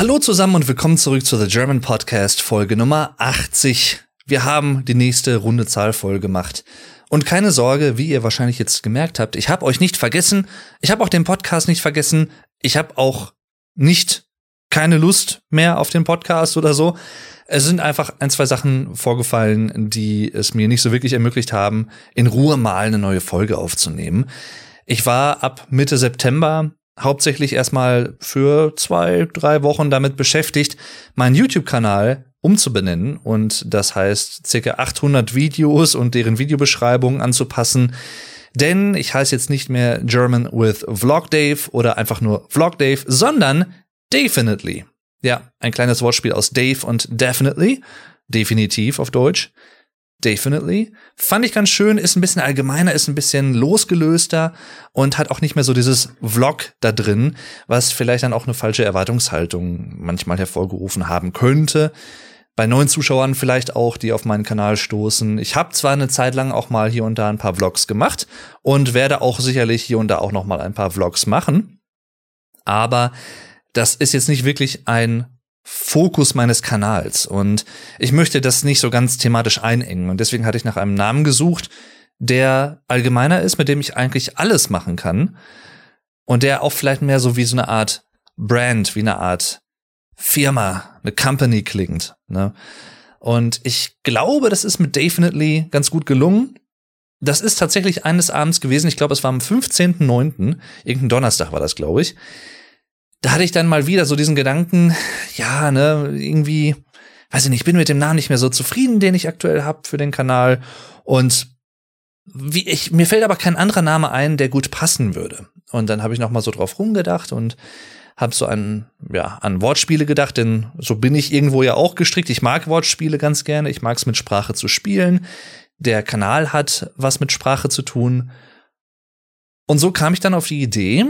Hallo zusammen und willkommen zurück zu The German Podcast Folge Nummer 80. Wir haben die nächste runde Zahl voll gemacht. Und keine Sorge, wie ihr wahrscheinlich jetzt gemerkt habt, ich habe euch nicht vergessen, ich habe auch den Podcast nicht vergessen, ich habe auch nicht keine Lust mehr auf den Podcast oder so. Es sind einfach ein, zwei Sachen vorgefallen, die es mir nicht so wirklich ermöglicht haben, in Ruhe mal eine neue Folge aufzunehmen. Ich war ab Mitte September hauptsächlich erstmal für zwei, drei Wochen damit beschäftigt, meinen YouTube-Kanal umzubenennen und das heißt circa 800 Videos und deren Videobeschreibungen anzupassen. Denn ich heiße jetzt nicht mehr German with Vlog Dave oder einfach nur Vlog Dave, sondern Definitely. Ja, ein kleines Wortspiel aus Dave und Definitely. Definitiv auf Deutsch. Definitely. Fand ich ganz schön, ist ein bisschen allgemeiner, ist ein bisschen losgelöster und hat auch nicht mehr so dieses Vlog da drin, was vielleicht dann auch eine falsche Erwartungshaltung manchmal hervorgerufen haben könnte. Bei neuen Zuschauern vielleicht auch, die auf meinen Kanal stoßen. Ich habe zwar eine Zeit lang auch mal hier und da ein paar Vlogs gemacht und werde auch sicherlich hier und da auch noch mal ein paar Vlogs machen, aber das ist jetzt nicht wirklich ein Fokus meines Kanals und ich möchte das nicht so ganz thematisch einengen und deswegen hatte ich nach einem Namen gesucht, der allgemeiner ist, mit dem ich eigentlich alles machen kann und der auch vielleicht mehr so wie so eine Art Brand, wie eine Art Firma, eine Company klingt. Ne? Und ich glaube, das ist mit Definitely ganz gut gelungen. Das ist tatsächlich eines Abends gewesen, ich glaube, es war am 15.09., irgendein Donnerstag war das, glaube ich da hatte ich dann mal wieder so diesen Gedanken, ja, ne, irgendwie, weiß ich nicht, ich bin mit dem Namen nicht mehr so zufrieden, den ich aktuell habe für den Kanal. Und wie ich, mir fällt aber kein anderer Name ein, der gut passen würde. Und dann habe ich noch mal so drauf rumgedacht und habe so an ja an Wortspiele gedacht, denn so bin ich irgendwo ja auch gestrickt. Ich mag Wortspiele ganz gerne. Ich mag es mit Sprache zu spielen. Der Kanal hat was mit Sprache zu tun. Und so kam ich dann auf die Idee,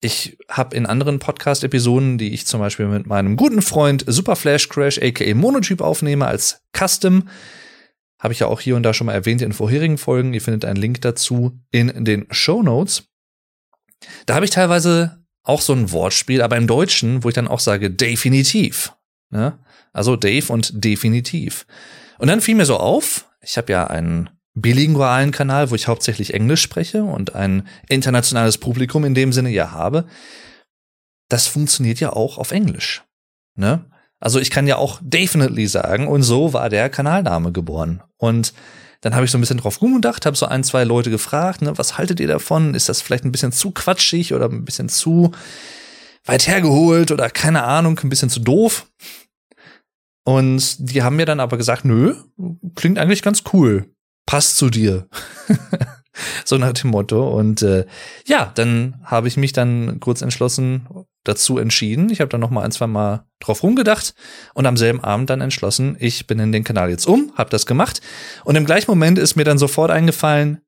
ich habe in anderen Podcast-Episoden, die ich zum Beispiel mit meinem guten Freund Super Flash Crash aka Monotyp aufnehme als Custom, habe ich ja auch hier und da schon mal erwähnt in vorherigen Folgen. Ihr findet einen Link dazu in den Show Notes. Da habe ich teilweise auch so ein Wortspiel, aber im Deutschen, wo ich dann auch sage definitiv. Ne? Also Dave und definitiv. Und dann fiel mir so auf, ich habe ja einen bilingualen Kanal, wo ich hauptsächlich Englisch spreche und ein internationales Publikum in dem Sinne ja habe, das funktioniert ja auch auf Englisch. Ne? Also ich kann ja auch definitely sagen und so war der Kanalname geboren. Und dann habe ich so ein bisschen drauf rumgedacht, habe so ein, zwei Leute gefragt, ne, was haltet ihr davon? Ist das vielleicht ein bisschen zu quatschig oder ein bisschen zu weit hergeholt oder keine Ahnung, ein bisschen zu doof? Und die haben mir dann aber gesagt, nö, klingt eigentlich ganz cool passt zu dir. so nach dem Motto. Und äh, ja, dann habe ich mich dann kurz entschlossen dazu entschieden. Ich habe dann noch mal ein, zwei Mal drauf rumgedacht und am selben Abend dann entschlossen, ich bin in den Kanal jetzt um, habe das gemacht. Und im gleichen Moment ist mir dann sofort eingefallen,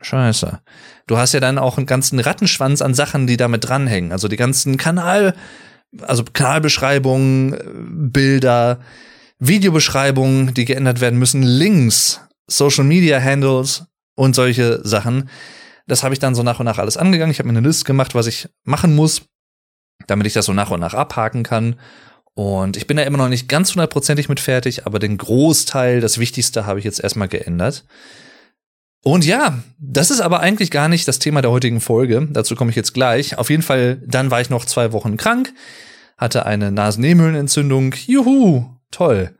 Scheiße. Du hast ja dann auch einen ganzen Rattenschwanz an Sachen, die damit dranhängen. Also die ganzen Kanal, also Kanalbeschreibungen, Bilder, Videobeschreibungen, die geändert werden müssen, Links, Social Media Handles und solche Sachen. Das habe ich dann so nach und nach alles angegangen. Ich habe mir eine Liste gemacht, was ich machen muss, damit ich das so nach und nach abhaken kann. Und ich bin da immer noch nicht ganz hundertprozentig mit fertig, aber den Großteil, das Wichtigste, habe ich jetzt erstmal geändert. Und ja, das ist aber eigentlich gar nicht das Thema der heutigen Folge. Dazu komme ich jetzt gleich. Auf jeden Fall, dann war ich noch zwei Wochen krank, hatte eine Nasennebenhöhlenentzündung. Juhu, toll.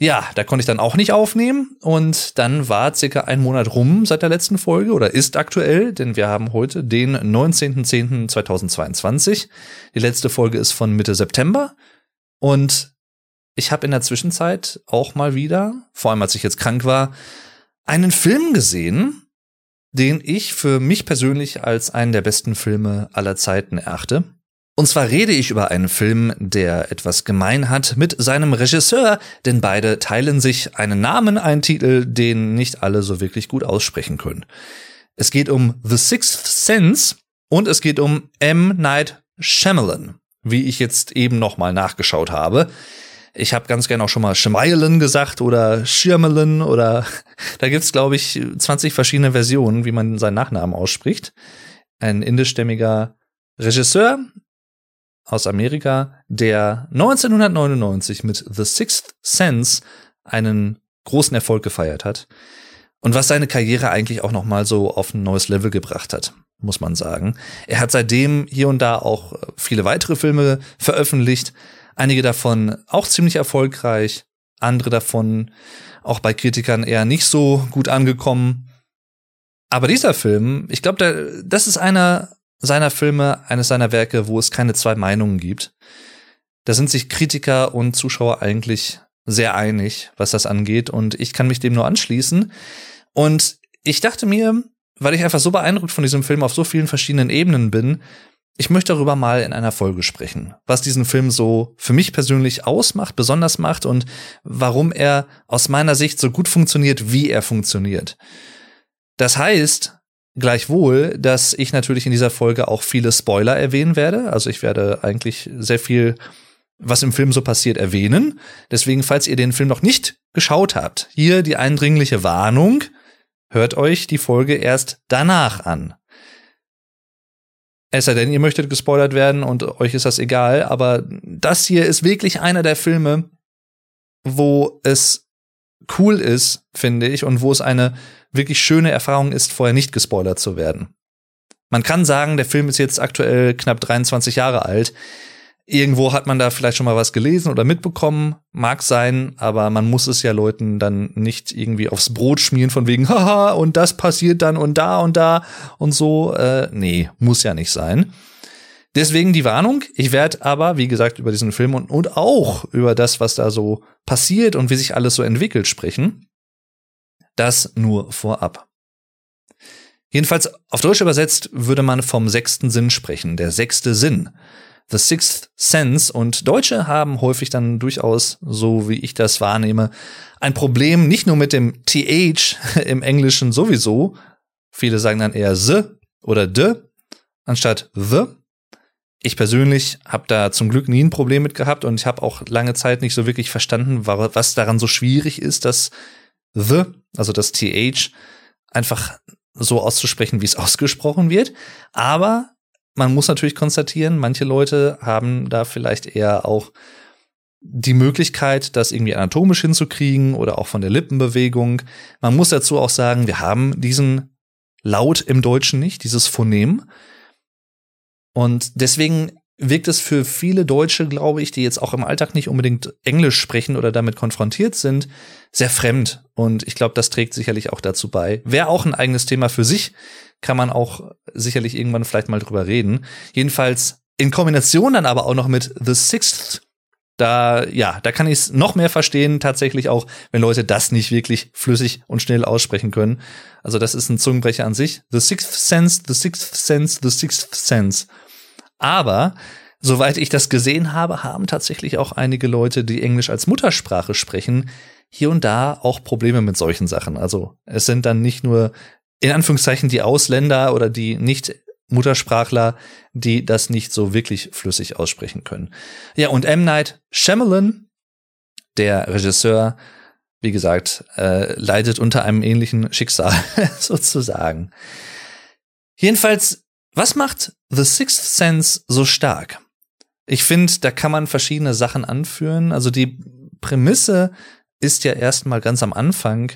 Ja, da konnte ich dann auch nicht aufnehmen und dann war circa ein Monat rum seit der letzten Folge oder ist aktuell, denn wir haben heute den 19.10.2022. Die letzte Folge ist von Mitte September und ich habe in der Zwischenzeit auch mal wieder, vor allem als ich jetzt krank war, einen Film gesehen, den ich für mich persönlich als einen der besten Filme aller Zeiten erachte. Und zwar rede ich über einen Film, der etwas gemein hat mit seinem Regisseur, denn beide teilen sich einen Namen, einen Titel, den nicht alle so wirklich gut aussprechen können. Es geht um The Sixth Sense und es geht um M. Night Shyamalan, wie ich jetzt eben nochmal nachgeschaut habe. Ich habe ganz gerne auch schon mal Shyamalan gesagt oder Shyamalan oder da gibt's glaube ich 20 verschiedene Versionen, wie man seinen Nachnamen ausspricht. Ein indischstämmiger Regisseur, aus Amerika, der 1999 mit The Sixth Sense einen großen Erfolg gefeiert hat und was seine Karriere eigentlich auch noch mal so auf ein neues Level gebracht hat, muss man sagen. Er hat seitdem hier und da auch viele weitere Filme veröffentlicht, einige davon auch ziemlich erfolgreich, andere davon auch bei Kritikern eher nicht so gut angekommen. Aber dieser Film, ich glaube, das ist einer seiner Filme, eines seiner Werke, wo es keine zwei Meinungen gibt. Da sind sich Kritiker und Zuschauer eigentlich sehr einig, was das angeht, und ich kann mich dem nur anschließen. Und ich dachte mir, weil ich einfach so beeindruckt von diesem Film auf so vielen verschiedenen Ebenen bin, ich möchte darüber mal in einer Folge sprechen, was diesen Film so für mich persönlich ausmacht, besonders macht und warum er aus meiner Sicht so gut funktioniert, wie er funktioniert. Das heißt, gleichwohl, dass ich natürlich in dieser Folge auch viele Spoiler erwähnen werde. Also ich werde eigentlich sehr viel was im Film so passiert, erwähnen. Deswegen, falls ihr den Film noch nicht geschaut habt, hier die eindringliche Warnung, hört euch die Folge erst danach an. Es sei denn, ihr möchtet gespoilert werden und euch ist das egal, aber das hier ist wirklich einer der Filme, wo es cool ist, finde ich, und wo es eine wirklich schöne Erfahrung ist, vorher nicht gespoilert zu werden. Man kann sagen, der Film ist jetzt aktuell knapp 23 Jahre alt. Irgendwo hat man da vielleicht schon mal was gelesen oder mitbekommen, mag sein, aber man muss es ja Leuten dann nicht irgendwie aufs Brot schmieren von wegen, haha, und das passiert dann und da und da und so. Äh, nee, muss ja nicht sein. Deswegen die Warnung. Ich werde aber, wie gesagt, über diesen Film und, und auch über das, was da so passiert und wie sich alles so entwickelt, sprechen. Das nur vorab. Jedenfalls auf Deutsch übersetzt würde man vom sechsten Sinn sprechen, der sechste Sinn. The Sixth Sense und Deutsche haben häufig dann durchaus, so wie ich das wahrnehme, ein Problem nicht nur mit dem TH im Englischen sowieso. Viele sagen dann eher the oder de anstatt the. Ich persönlich habe da zum Glück nie ein Problem mit gehabt und ich habe auch lange Zeit nicht so wirklich verstanden, was daran so schwierig ist, dass the, also das TH, einfach so auszusprechen, wie es ausgesprochen wird. Aber man muss natürlich konstatieren, manche Leute haben da vielleicht eher auch die Möglichkeit, das irgendwie anatomisch hinzukriegen oder auch von der Lippenbewegung. Man muss dazu auch sagen, wir haben diesen Laut im Deutschen nicht, dieses Phonem. Und deswegen wirkt es für viele Deutsche, glaube ich, die jetzt auch im Alltag nicht unbedingt Englisch sprechen oder damit konfrontiert sind, sehr fremd. Und ich glaube, das trägt sicherlich auch dazu bei. Wäre auch ein eigenes Thema für sich, kann man auch sicherlich irgendwann vielleicht mal drüber reden. Jedenfalls in Kombination dann aber auch noch mit The Sixth. Da, ja, da kann ich es noch mehr verstehen, tatsächlich auch, wenn Leute das nicht wirklich flüssig und schnell aussprechen können. Also das ist ein Zungenbrecher an sich. The Sixth Sense, The Sixth Sense, The Sixth Sense. Aber soweit ich das gesehen habe, haben tatsächlich auch einige Leute, die Englisch als Muttersprache sprechen, hier und da auch Probleme mit solchen Sachen. Also es sind dann nicht nur in Anführungszeichen die Ausländer oder die nicht Muttersprachler, die das nicht so wirklich flüssig aussprechen können. Ja, und M. Night Shyamalan, der Regisseur, wie gesagt, äh, leidet unter einem ähnlichen Schicksal sozusagen. Jedenfalls was macht The Sixth Sense so stark? Ich finde, da kann man verschiedene Sachen anführen. Also die Prämisse ist ja erstmal ganz am Anfang.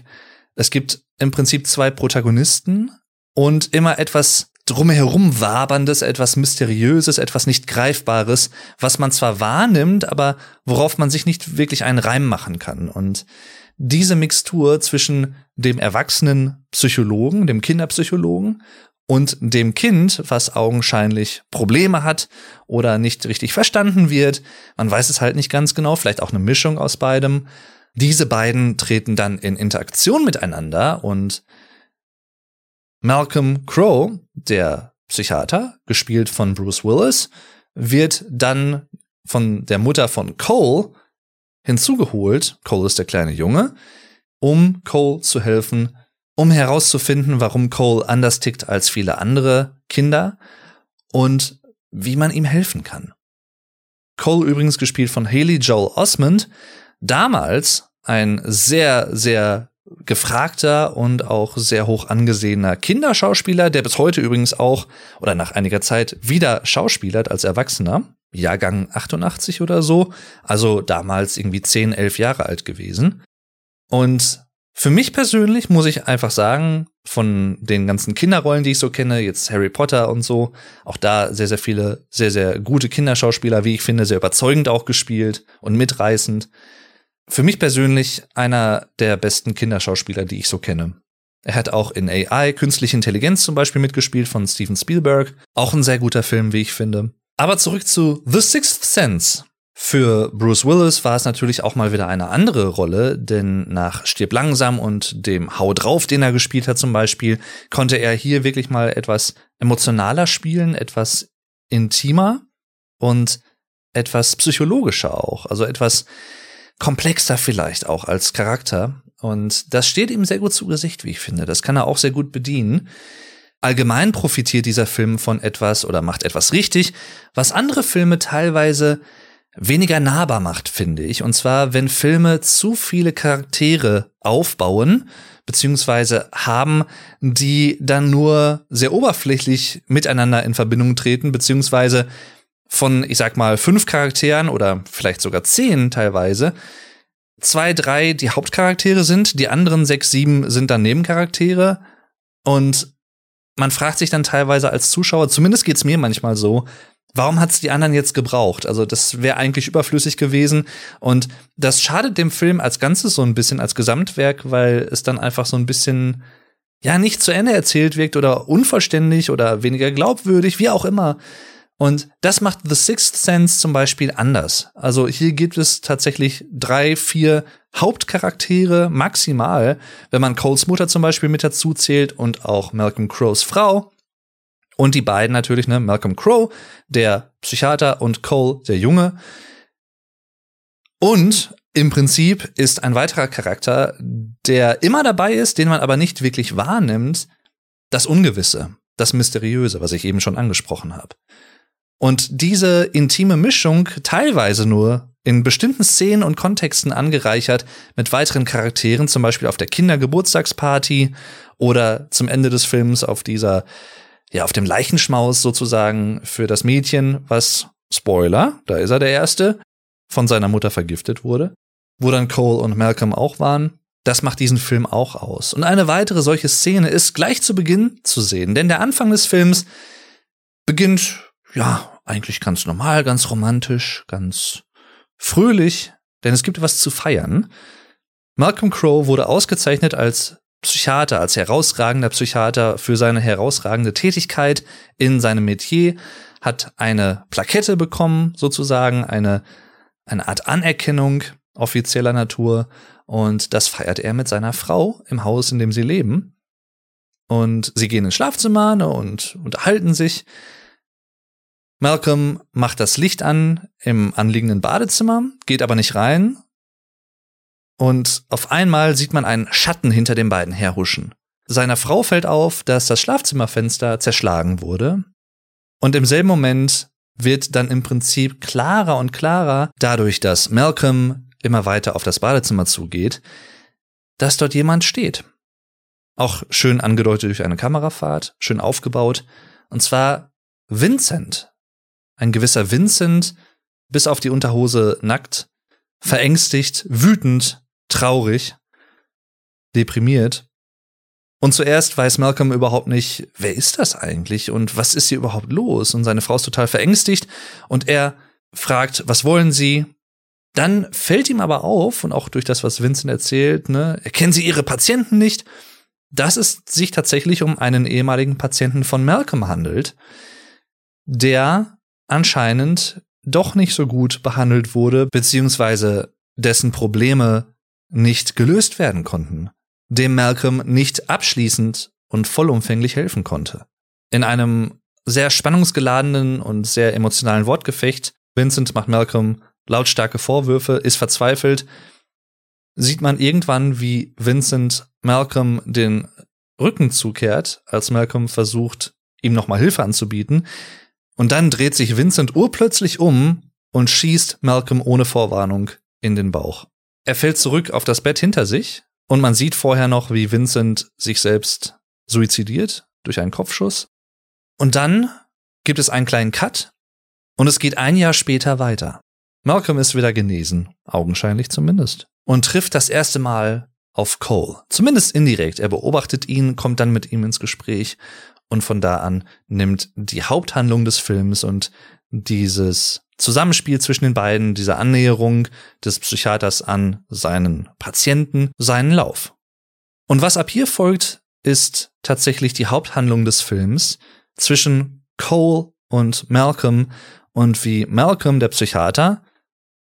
Es gibt im Prinzip zwei Protagonisten und immer etwas drumherum waberndes, etwas mysteriöses, etwas nicht greifbares, was man zwar wahrnimmt, aber worauf man sich nicht wirklich einen Reim machen kann. Und diese Mixtur zwischen dem erwachsenen Psychologen, dem Kinderpsychologen und dem Kind, was augenscheinlich Probleme hat oder nicht richtig verstanden wird. Man weiß es halt nicht ganz genau, vielleicht auch eine Mischung aus beidem. Diese beiden treten dann in Interaktion miteinander und Malcolm Crowe, der Psychiater, gespielt von Bruce Willis, wird dann von der Mutter von Cole hinzugeholt, Cole ist der kleine Junge, um Cole zu helfen, um herauszufinden, warum Cole anders tickt als viele andere Kinder und wie man ihm helfen kann. Cole übrigens gespielt von Haley Joel Osmond, damals ein sehr, sehr gefragter und auch sehr hoch angesehener Kinderschauspieler, der bis heute übrigens auch oder nach einiger Zeit wieder schauspielert als Erwachsener. Jahrgang 88 oder so, also damals irgendwie 10, 11 Jahre alt gewesen. Und für mich persönlich muss ich einfach sagen, von den ganzen Kinderrollen, die ich so kenne, jetzt Harry Potter und so, auch da sehr, sehr viele, sehr, sehr gute Kinderschauspieler, wie ich finde, sehr überzeugend auch gespielt und mitreißend. Für mich persönlich einer der besten Kinderschauspieler, die ich so kenne. Er hat auch in AI, Künstliche Intelligenz zum Beispiel mitgespielt von Steven Spielberg. Auch ein sehr guter Film, wie ich finde. Aber zurück zu The Sixth Sense. Für Bruce Willis war es natürlich auch mal wieder eine andere Rolle, denn nach Stirb langsam und dem Hau drauf, den er gespielt hat zum Beispiel, konnte er hier wirklich mal etwas emotionaler spielen, etwas intimer und etwas psychologischer auch, also etwas komplexer vielleicht auch als Charakter. Und das steht ihm sehr gut zu Gesicht, wie ich finde. Das kann er auch sehr gut bedienen. Allgemein profitiert dieser Film von etwas oder macht etwas richtig, was andere Filme teilweise weniger nahbar macht, finde ich. Und zwar, wenn Filme zu viele Charaktere aufbauen, beziehungsweise haben, die dann nur sehr oberflächlich miteinander in Verbindung treten, beziehungsweise von, ich sag mal, fünf Charakteren oder vielleicht sogar zehn teilweise, zwei, drei die Hauptcharaktere sind, die anderen sechs, sieben sind dann Nebencharaktere und man fragt sich dann teilweise als Zuschauer, zumindest geht's mir manchmal so, warum hat's die anderen jetzt gebraucht? Also das wäre eigentlich überflüssig gewesen und das schadet dem Film als Ganzes so ein bisschen als Gesamtwerk, weil es dann einfach so ein bisschen ja nicht zu Ende erzählt wirkt oder unvollständig oder weniger glaubwürdig, wie auch immer. Und das macht The Sixth Sense zum Beispiel anders. Also hier gibt es tatsächlich drei, vier Hauptcharaktere maximal, wenn man Coles Mutter zum Beispiel mit dazu zählt und auch Malcolm Crows Frau. Und die beiden natürlich, ne, Malcolm Crow, der Psychiater und Cole, der Junge. Und im Prinzip ist ein weiterer Charakter, der immer dabei ist, den man aber nicht wirklich wahrnimmt, das Ungewisse, das Mysteriöse, was ich eben schon angesprochen habe. Und diese intime Mischung, teilweise nur in bestimmten Szenen und Kontexten angereichert mit weiteren Charakteren, zum Beispiel auf der Kindergeburtstagsparty oder zum Ende des Films auf dieser, ja, auf dem Leichenschmaus sozusagen für das Mädchen, was, Spoiler, da ist er der Erste, von seiner Mutter vergiftet wurde, wo dann Cole und Malcolm auch waren. Das macht diesen Film auch aus. Und eine weitere solche Szene ist gleich zu Beginn zu sehen, denn der Anfang des Films beginnt, ja, eigentlich ganz normal, ganz romantisch, ganz fröhlich, denn es gibt etwas zu feiern. Malcolm Crowe wurde ausgezeichnet als Psychiater, als herausragender Psychiater für seine herausragende Tätigkeit in seinem Metier, hat eine Plakette bekommen, sozusagen, eine, eine Art Anerkennung offizieller Natur. Und das feiert er mit seiner Frau im Haus, in dem sie leben. Und sie gehen ins Schlafzimmer ne, und unterhalten sich. Malcolm macht das Licht an im anliegenden Badezimmer, geht aber nicht rein. Und auf einmal sieht man einen Schatten hinter den beiden herhuschen. Seiner Frau fällt auf, dass das Schlafzimmerfenster zerschlagen wurde. Und im selben Moment wird dann im Prinzip klarer und klarer, dadurch, dass Malcolm immer weiter auf das Badezimmer zugeht, dass dort jemand steht. Auch schön angedeutet durch eine Kamerafahrt, schön aufgebaut. Und zwar Vincent, ein gewisser Vincent, bis auf die Unterhose nackt, verängstigt, wütend, traurig, deprimiert. Und zuerst weiß Malcolm überhaupt nicht, wer ist das eigentlich und was ist hier überhaupt los? Und seine Frau ist total verängstigt und er fragt, was wollen Sie? Dann fällt ihm aber auf, und auch durch das, was Vincent erzählt, ne, erkennen Sie Ihre Patienten nicht, dass es sich tatsächlich um einen ehemaligen Patienten von Malcolm handelt, der anscheinend doch nicht so gut behandelt wurde, beziehungsweise dessen Probleme nicht gelöst werden konnten, dem Malcolm nicht abschließend und vollumfänglich helfen konnte. In einem sehr spannungsgeladenen und sehr emotionalen Wortgefecht, Vincent macht Malcolm lautstarke Vorwürfe, ist verzweifelt, sieht man irgendwann, wie Vincent Malcolm den Rücken zukehrt, als Malcolm versucht, ihm nochmal Hilfe anzubieten, und dann dreht sich Vincent urplötzlich um und schießt Malcolm ohne Vorwarnung in den Bauch. Er fällt zurück auf das Bett hinter sich und man sieht vorher noch, wie Vincent sich selbst suizidiert durch einen Kopfschuss. Und dann gibt es einen kleinen Cut Und es geht ein Jahr später weiter. Malcolm ist wieder genesen, augenscheinlich zumindest, und trifft das erste Mal auf Cole. Zumindest indirekt. Er beobachtet ihn, kommt dann mit ihm ins Gespräch und von da an nimmt die Haupthandlung des Films und dieses Zusammenspiel zwischen den beiden, diese Annäherung des Psychiaters an seinen Patienten, seinen Lauf. Und was ab hier folgt, ist tatsächlich die Haupthandlung des Films zwischen Cole und Malcolm und wie Malcolm, der Psychiater,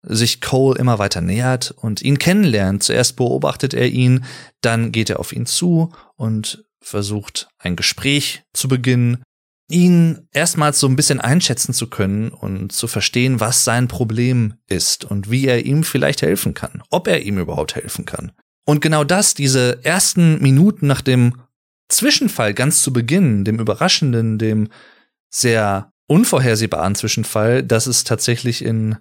sich Cole immer weiter nähert und ihn kennenlernt. Zuerst beobachtet er ihn, dann geht er auf ihn zu und versucht ein Gespräch zu beginnen, ihn erstmals so ein bisschen einschätzen zu können und zu verstehen, was sein Problem ist und wie er ihm vielleicht helfen kann, ob er ihm überhaupt helfen kann. Und genau das, diese ersten Minuten nach dem Zwischenfall ganz zu Beginn, dem überraschenden, dem sehr unvorhersehbaren Zwischenfall, dass es tatsächlich in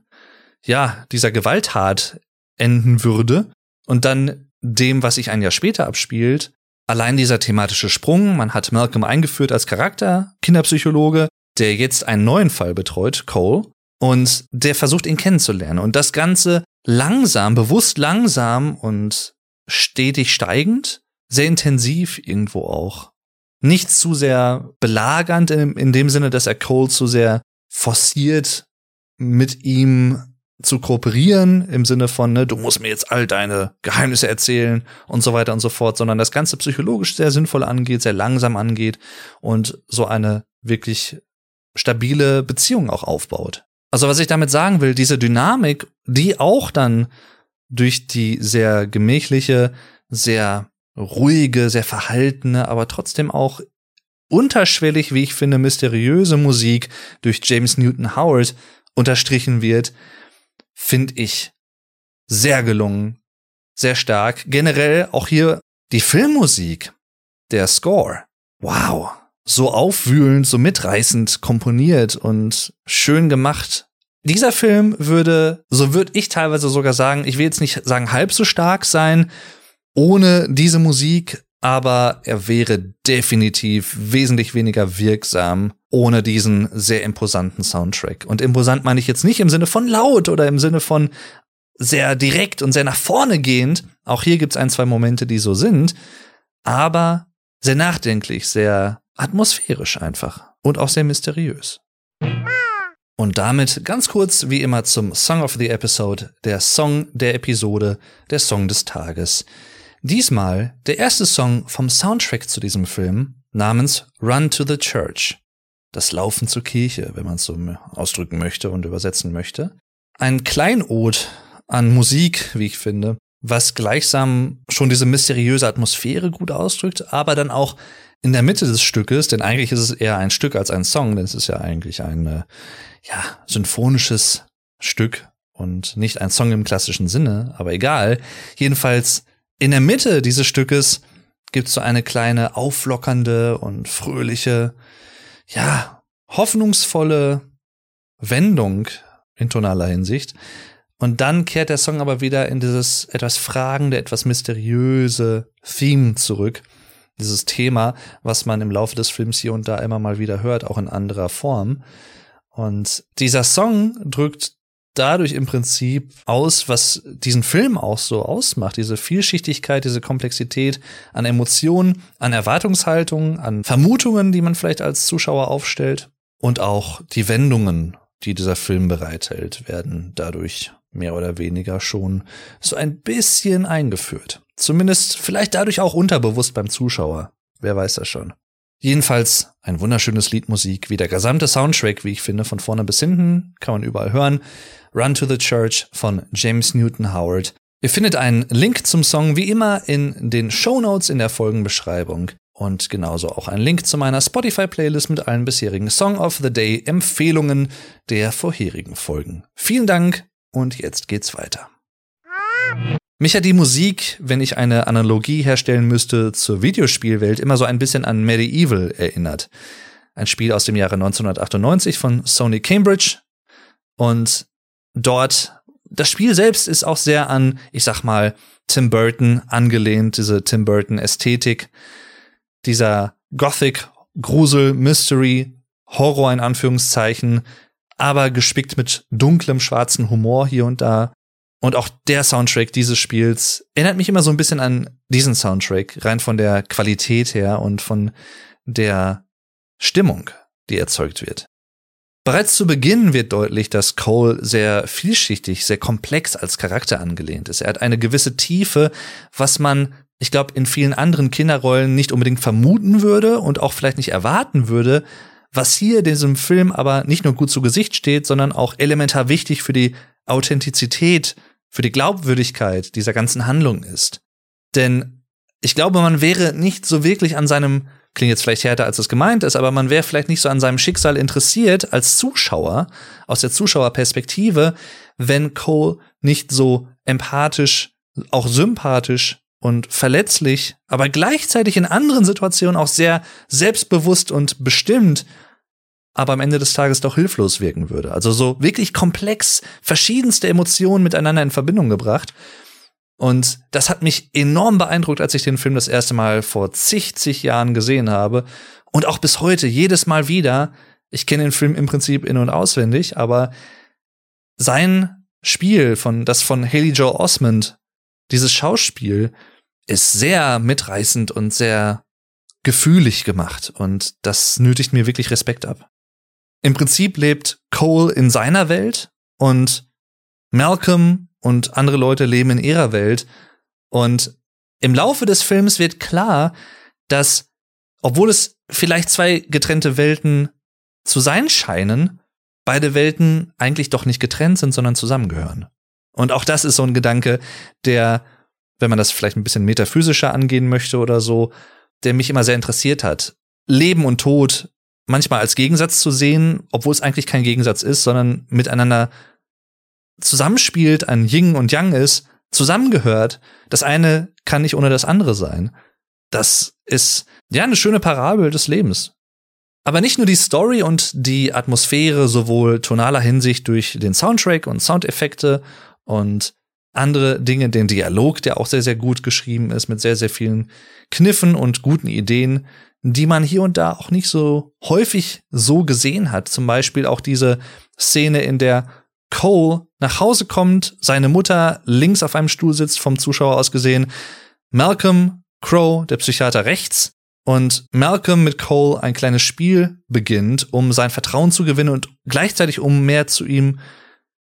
ja, dieser Gewalttat enden würde und dann dem, was sich ein Jahr später abspielt, allein dieser thematische Sprung, man hat Malcolm eingeführt als Charakter, Kinderpsychologe, der jetzt einen neuen Fall betreut, Cole, und der versucht ihn kennenzulernen und das Ganze langsam, bewusst langsam und stetig steigend, sehr intensiv irgendwo auch. Nicht zu sehr belagernd in, in dem Sinne, dass er Cole zu sehr forciert mit ihm zu kooperieren im Sinne von, ne, du musst mir jetzt all deine Geheimnisse erzählen und so weiter und so fort, sondern das Ganze psychologisch sehr sinnvoll angeht, sehr langsam angeht und so eine wirklich stabile Beziehung auch aufbaut. Also was ich damit sagen will, diese Dynamik, die auch dann durch die sehr gemächliche, sehr ruhige, sehr verhaltene, aber trotzdem auch unterschwellig, wie ich finde, mysteriöse Musik durch James Newton Howard unterstrichen wird, finde ich sehr gelungen, sehr stark. Generell auch hier die Filmmusik, der Score. Wow. So aufwühlend, so mitreißend komponiert und schön gemacht. Dieser Film würde, so würde ich teilweise sogar sagen, ich will jetzt nicht sagen halb so stark sein, ohne diese Musik, aber er wäre definitiv wesentlich weniger wirksam ohne diesen sehr imposanten Soundtrack. Und imposant meine ich jetzt nicht im Sinne von laut oder im Sinne von sehr direkt und sehr nach vorne gehend. Auch hier gibt es ein, zwei Momente, die so sind, aber sehr nachdenklich, sehr atmosphärisch einfach und auch sehr mysteriös. Und damit ganz kurz wie immer zum Song of the Episode, der Song der Episode, der Song des Tages. Diesmal der erste Song vom Soundtrack zu diesem Film namens Run to the Church. Das Laufen zur Kirche, wenn man es so ausdrücken möchte und übersetzen möchte. Ein Kleinod an Musik, wie ich finde, was gleichsam schon diese mysteriöse Atmosphäre gut ausdrückt, aber dann auch in der Mitte des Stückes, denn eigentlich ist es eher ein Stück als ein Song, denn es ist ja eigentlich ein äh, ja, symphonisches Stück und nicht ein Song im klassischen Sinne, aber egal. Jedenfalls in der Mitte dieses Stückes gibt es so eine kleine auflockernde und fröhliche, ja, hoffnungsvolle Wendung in tonaler Hinsicht. Und dann kehrt der Song aber wieder in dieses etwas fragende, etwas mysteriöse Theme zurück. Dieses Thema, was man im Laufe des Films hier und da immer mal wieder hört, auch in anderer Form. Und dieser Song drückt dadurch im Prinzip aus, was diesen Film auch so ausmacht. Diese Vielschichtigkeit, diese Komplexität an Emotionen, an Erwartungshaltungen, an Vermutungen, die man vielleicht als Zuschauer aufstellt. Und auch die Wendungen, die dieser Film bereithält, werden dadurch mehr oder weniger schon so ein bisschen eingeführt. Zumindest vielleicht dadurch auch unterbewusst beim Zuschauer. Wer weiß das schon. Jedenfalls ein wunderschönes Liedmusik, wie der gesamte Soundtrack, wie ich finde, von vorne bis hinten, kann man überall hören. Run to the Church von James Newton Howard. Ihr findet einen Link zum Song wie immer in den Show Notes in der Folgenbeschreibung und genauso auch einen Link zu meiner Spotify-Playlist mit allen bisherigen Song of the Day Empfehlungen der vorherigen Folgen. Vielen Dank und jetzt geht's weiter. Mich hat die Musik, wenn ich eine Analogie herstellen müsste zur Videospielwelt, immer so ein bisschen an Medieval erinnert. Ein Spiel aus dem Jahre 1998 von Sony Cambridge. Und dort, das Spiel selbst ist auch sehr an, ich sag mal, Tim Burton angelehnt, diese Tim Burton Ästhetik. Dieser Gothic, Grusel, Mystery, Horror in Anführungszeichen, aber gespickt mit dunklem schwarzen Humor hier und da. Und auch der Soundtrack dieses Spiels erinnert mich immer so ein bisschen an diesen Soundtrack, rein von der Qualität her und von der Stimmung, die erzeugt wird. Bereits zu Beginn wird deutlich, dass Cole sehr vielschichtig, sehr komplex als Charakter angelehnt ist. Er hat eine gewisse Tiefe, was man, ich glaube, in vielen anderen Kinderrollen nicht unbedingt vermuten würde und auch vielleicht nicht erwarten würde, was hier in diesem Film aber nicht nur gut zu Gesicht steht, sondern auch elementar wichtig für die Authentizität, für die Glaubwürdigkeit dieser ganzen Handlung ist. Denn ich glaube, man wäre nicht so wirklich an seinem klingt jetzt vielleicht härter, als es gemeint ist, aber man wäre vielleicht nicht so an seinem Schicksal interessiert als Zuschauer, aus der Zuschauerperspektive, wenn Cole nicht so empathisch, auch sympathisch und verletzlich, aber gleichzeitig in anderen Situationen auch sehr selbstbewusst und bestimmt, aber am Ende des Tages doch hilflos wirken würde. Also so wirklich komplex verschiedenste Emotionen miteinander in Verbindung gebracht. Und das hat mich enorm beeindruckt, als ich den Film das erste Mal vor zig, zig Jahren gesehen habe. Und auch bis heute, jedes Mal wieder. Ich kenne den Film im Prinzip in- und auswendig, aber sein Spiel von, das von Haley Joel Osmond, dieses Schauspiel, ist sehr mitreißend und sehr gefühlig gemacht. Und das nötigt mir wirklich Respekt ab. Im Prinzip lebt Cole in seiner Welt und Malcolm und andere Leute leben in ihrer Welt. Und im Laufe des Films wird klar, dass, obwohl es vielleicht zwei getrennte Welten zu sein scheinen, beide Welten eigentlich doch nicht getrennt sind, sondern zusammengehören. Und auch das ist so ein Gedanke, der, wenn man das vielleicht ein bisschen metaphysischer angehen möchte oder so, der mich immer sehr interessiert hat. Leben und Tod manchmal als Gegensatz zu sehen, obwohl es eigentlich kein Gegensatz ist, sondern miteinander zusammenspielt, ein Yin und Yang ist, zusammengehört. Das eine kann nicht ohne das andere sein. Das ist ja eine schöne Parabel des Lebens. Aber nicht nur die Story und die Atmosphäre, sowohl tonaler Hinsicht durch den Soundtrack und Soundeffekte und andere Dinge, den Dialog, der auch sehr, sehr gut geschrieben ist, mit sehr, sehr vielen Kniffen und guten Ideen, die man hier und da auch nicht so häufig so gesehen hat. Zum Beispiel auch diese Szene, in der Cole nach Hause kommt, seine Mutter links auf einem Stuhl sitzt, vom Zuschauer aus gesehen, Malcolm Crow, der Psychiater rechts, und Malcolm mit Cole ein kleines Spiel beginnt, um sein Vertrauen zu gewinnen und gleichzeitig um mehr zu ihm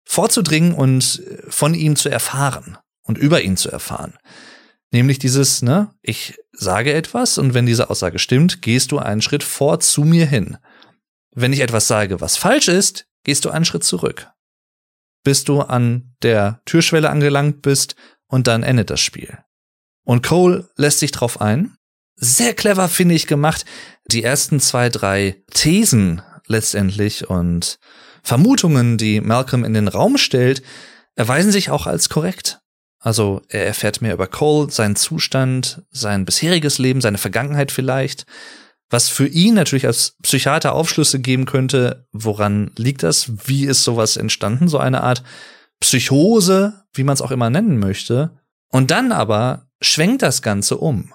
vorzudringen und von ihm zu erfahren und über ihn zu erfahren. Nämlich dieses, ne, ich sage etwas und wenn diese Aussage stimmt, gehst du einen Schritt vor zu mir hin. Wenn ich etwas sage, was falsch ist, gehst du einen Schritt zurück bis du an der Türschwelle angelangt bist und dann endet das Spiel. Und Cole lässt sich drauf ein. Sehr clever finde ich gemacht. Die ersten zwei, drei Thesen letztendlich und Vermutungen, die Malcolm in den Raum stellt, erweisen sich auch als korrekt. Also er erfährt mehr über Cole, seinen Zustand, sein bisheriges Leben, seine Vergangenheit vielleicht, was für ihn natürlich als Psychiater Aufschlüsse geben könnte, woran liegt das? Wie ist sowas entstanden? So eine Art Psychose, wie man es auch immer nennen möchte. Und dann aber schwenkt das Ganze um.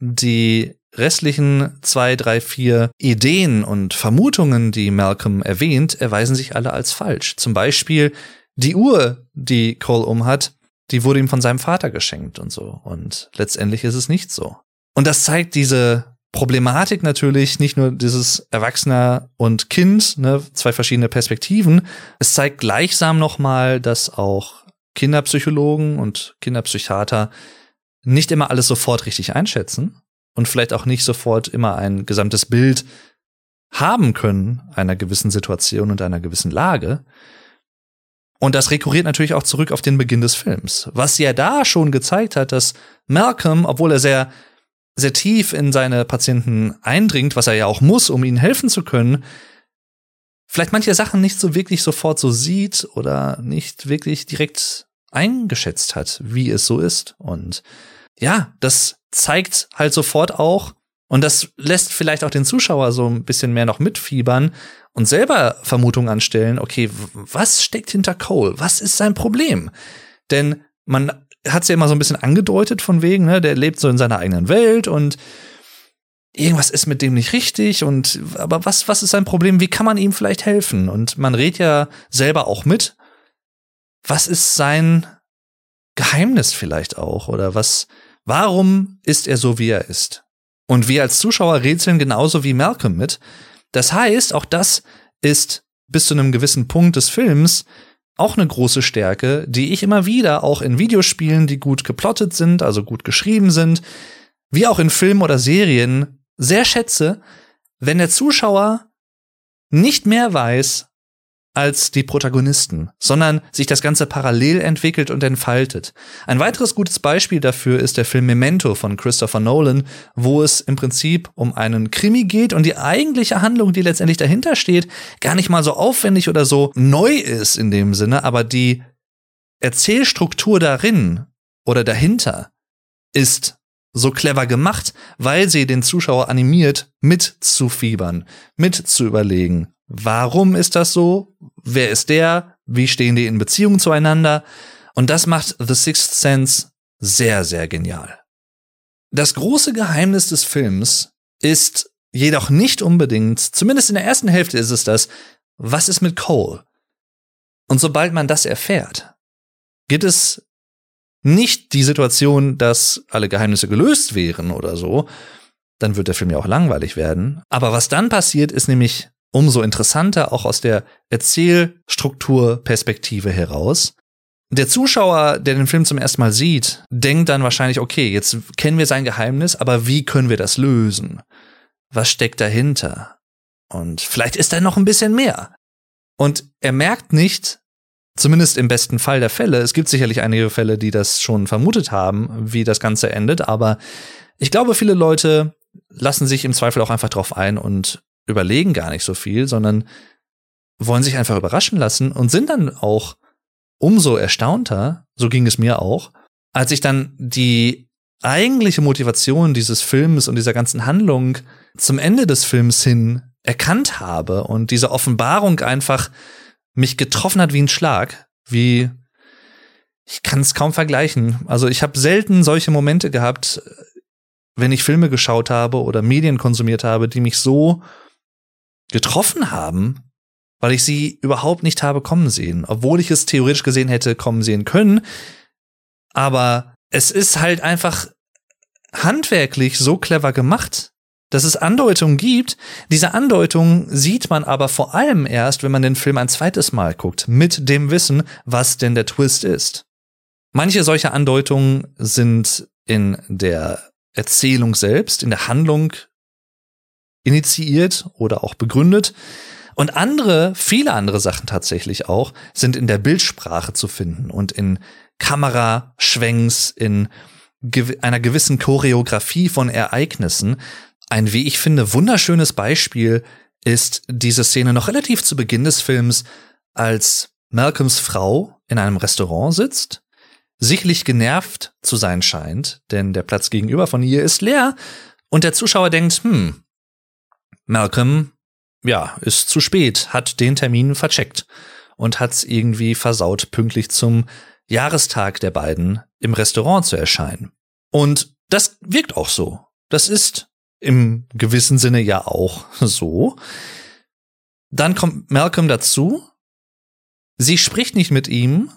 Die restlichen zwei, drei, vier Ideen und Vermutungen, die Malcolm erwähnt, erweisen sich alle als falsch. Zum Beispiel die Uhr, die Cole umhat, die wurde ihm von seinem Vater geschenkt und so. Und letztendlich ist es nicht so. Und das zeigt diese Problematik natürlich nicht nur dieses Erwachsener und Kind, ne, zwei verschiedene Perspektiven. Es zeigt gleichsam nochmal, dass auch Kinderpsychologen und Kinderpsychiater nicht immer alles sofort richtig einschätzen und vielleicht auch nicht sofort immer ein gesamtes Bild haben können einer gewissen Situation und einer gewissen Lage. Und das rekurriert natürlich auch zurück auf den Beginn des Films, was ja da schon gezeigt hat, dass Malcolm, obwohl er sehr sehr tief in seine Patienten eindringt, was er ja auch muss, um ihnen helfen zu können, vielleicht manche Sachen nicht so wirklich sofort so sieht oder nicht wirklich direkt eingeschätzt hat, wie es so ist. Und ja, das zeigt halt sofort auch, und das lässt vielleicht auch den Zuschauer so ein bisschen mehr noch mitfiebern und selber Vermutungen anstellen, okay, was steckt hinter Cole? Was ist sein Problem? Denn man hat es ja immer so ein bisschen angedeutet von wegen, ne, der lebt so in seiner eigenen Welt und irgendwas ist mit dem nicht richtig und aber was, was ist sein Problem? Wie kann man ihm vielleicht helfen? Und man redet ja selber auch mit. Was ist sein Geheimnis vielleicht auch? Oder was, warum ist er so, wie er ist? Und wir als Zuschauer rätseln genauso wie Malcolm mit. Das heißt, auch das ist bis zu einem gewissen Punkt des Films auch eine große Stärke, die ich immer wieder auch in Videospielen, die gut geplottet sind, also gut geschrieben sind, wie auch in Filmen oder Serien sehr schätze, wenn der Zuschauer nicht mehr weiß als die Protagonisten, sondern sich das Ganze parallel entwickelt und entfaltet. Ein weiteres gutes Beispiel dafür ist der Film Memento von Christopher Nolan, wo es im Prinzip um einen Krimi geht und die eigentliche Handlung, die letztendlich dahinter steht, gar nicht mal so aufwendig oder so neu ist in dem Sinne, aber die Erzählstruktur darin oder dahinter ist so clever gemacht, weil sie den Zuschauer animiert, mitzufiebern, mitzuüberlegen. Warum ist das so? Wer ist der? Wie stehen die in Beziehung zueinander? Und das macht The Sixth Sense sehr, sehr genial. Das große Geheimnis des Films ist jedoch nicht unbedingt, zumindest in der ersten Hälfte ist es das, was ist mit Cole? Und sobald man das erfährt, gibt es nicht die Situation, dass alle Geheimnisse gelöst wären oder so, dann wird der Film ja auch langweilig werden. Aber was dann passiert, ist nämlich umso interessanter, auch aus der Erzählstrukturperspektive heraus. Der Zuschauer, der den Film zum ersten Mal sieht, denkt dann wahrscheinlich, okay, jetzt kennen wir sein Geheimnis, aber wie können wir das lösen? Was steckt dahinter? Und vielleicht ist da noch ein bisschen mehr. Und er merkt nicht, Zumindest im besten Fall der Fälle. Es gibt sicherlich einige Fälle, die das schon vermutet haben, wie das Ganze endet, aber ich glaube, viele Leute lassen sich im Zweifel auch einfach drauf ein und überlegen gar nicht so viel, sondern wollen sich einfach überraschen lassen und sind dann auch umso erstaunter, so ging es mir auch, als ich dann die eigentliche Motivation dieses Films und dieser ganzen Handlung zum Ende des Films hin erkannt habe und diese Offenbarung einfach mich getroffen hat wie ein Schlag, wie ich kann es kaum vergleichen. Also ich habe selten solche Momente gehabt, wenn ich Filme geschaut habe oder Medien konsumiert habe, die mich so getroffen haben, weil ich sie überhaupt nicht habe kommen sehen, obwohl ich es theoretisch gesehen hätte kommen sehen können. Aber es ist halt einfach handwerklich so clever gemacht, dass es Andeutungen gibt. Diese Andeutungen sieht man aber vor allem erst, wenn man den Film ein zweites Mal guckt, mit dem Wissen, was denn der Twist ist. Manche solcher Andeutungen sind in der Erzählung selbst, in der Handlung initiiert oder auch begründet. Und andere, viele andere Sachen tatsächlich auch, sind in der Bildsprache zu finden und in Kameraschwenks, in einer gewissen Choreografie von Ereignissen, ein, wie ich finde, wunderschönes Beispiel ist diese Szene noch relativ zu Beginn des Films, als Malcolms Frau in einem Restaurant sitzt, sichtlich genervt zu sein scheint, denn der Platz gegenüber von ihr ist leer und der Zuschauer denkt, hm, Malcolm, ja, ist zu spät, hat den Termin vercheckt und hat's irgendwie versaut, pünktlich zum Jahrestag der beiden im Restaurant zu erscheinen. Und das wirkt auch so. Das ist im gewissen Sinne ja auch so. Dann kommt Malcolm dazu. Sie spricht nicht mit ihm.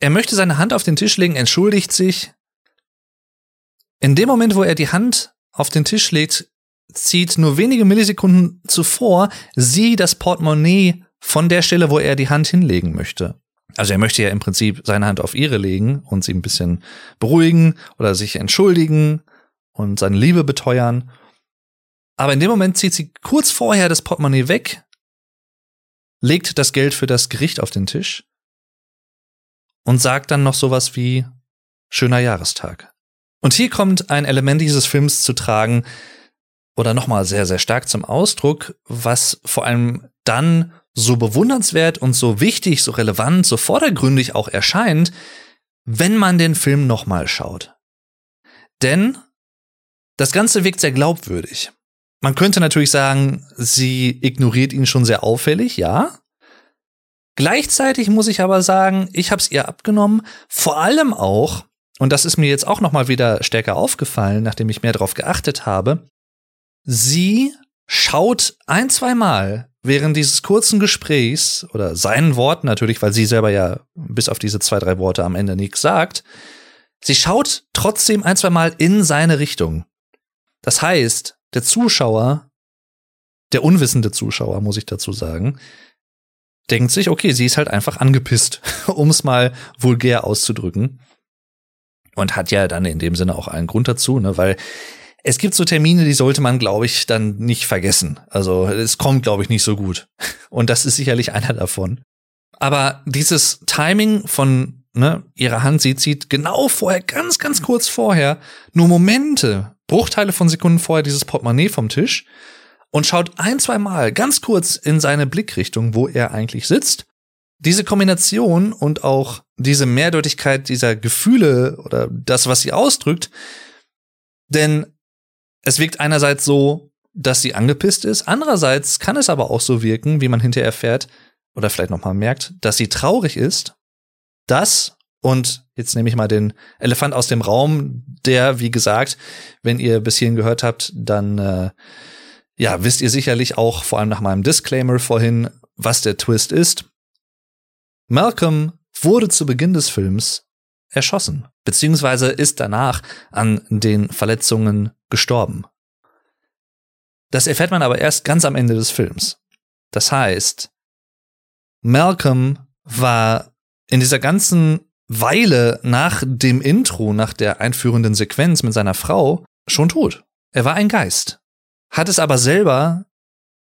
Er möchte seine Hand auf den Tisch legen, entschuldigt sich. In dem Moment, wo er die Hand auf den Tisch legt, zieht nur wenige Millisekunden zuvor sie das Portemonnaie von der Stelle, wo er die Hand hinlegen möchte. Also er möchte ja im Prinzip seine Hand auf ihre legen und sie ein bisschen beruhigen oder sich entschuldigen und seine Liebe beteuern. Aber in dem Moment zieht sie kurz vorher das Portemonnaie weg, legt das Geld für das Gericht auf den Tisch und sagt dann noch sowas wie schöner Jahrestag. Und hier kommt ein Element dieses Films zu tragen oder nochmal sehr, sehr stark zum Ausdruck, was vor allem dann so bewundernswert und so wichtig, so relevant, so vordergründig auch erscheint, wenn man den Film nochmal schaut. Denn das Ganze wirkt sehr glaubwürdig. Man könnte natürlich sagen, sie ignoriert ihn schon sehr auffällig, ja. Gleichzeitig muss ich aber sagen, ich habe es ihr abgenommen, vor allem auch, und das ist mir jetzt auch noch mal wieder stärker aufgefallen, nachdem ich mehr darauf geachtet habe, sie schaut ein, zwei Mal während dieses kurzen Gesprächs oder seinen Worten natürlich, weil sie selber ja bis auf diese zwei, drei Worte am Ende nichts sagt, sie schaut trotzdem ein, zwei Mal in seine Richtung. Das heißt, der Zuschauer, der unwissende Zuschauer, muss ich dazu sagen, denkt sich, okay, sie ist halt einfach angepisst, um es mal vulgär auszudrücken. Und hat ja dann in dem Sinne auch einen Grund dazu, ne, weil es gibt so Termine, die sollte man, glaube ich, dann nicht vergessen. Also es kommt, glaube ich, nicht so gut. Und das ist sicherlich einer davon. Aber dieses Timing von ne, ihrer Hand, sie zieht genau vorher, ganz, ganz kurz vorher, nur Momente, Bruchteile von Sekunden vorher dieses Portemonnaie vom Tisch und schaut ein, zwei Mal ganz kurz in seine Blickrichtung, wo er eigentlich sitzt. Diese Kombination und auch diese Mehrdeutigkeit dieser Gefühle oder das, was sie ausdrückt, denn es wirkt einerseits so, dass sie angepisst ist, andererseits kann es aber auch so wirken, wie man hinterher erfährt oder vielleicht nochmal merkt, dass sie traurig ist, dass und jetzt nehme ich mal den Elefant aus dem Raum, der, wie gesagt, wenn ihr bis hierhin gehört habt, dann äh, ja, wisst ihr sicherlich auch, vor allem nach meinem Disclaimer vorhin, was der Twist ist. Malcolm wurde zu Beginn des Films erschossen, beziehungsweise ist danach an den Verletzungen gestorben. Das erfährt man aber erst ganz am Ende des Films. Das heißt, Malcolm war in dieser ganzen Weile nach dem Intro, nach der einführenden Sequenz mit seiner Frau, schon tot. Er war ein Geist, hat es aber selber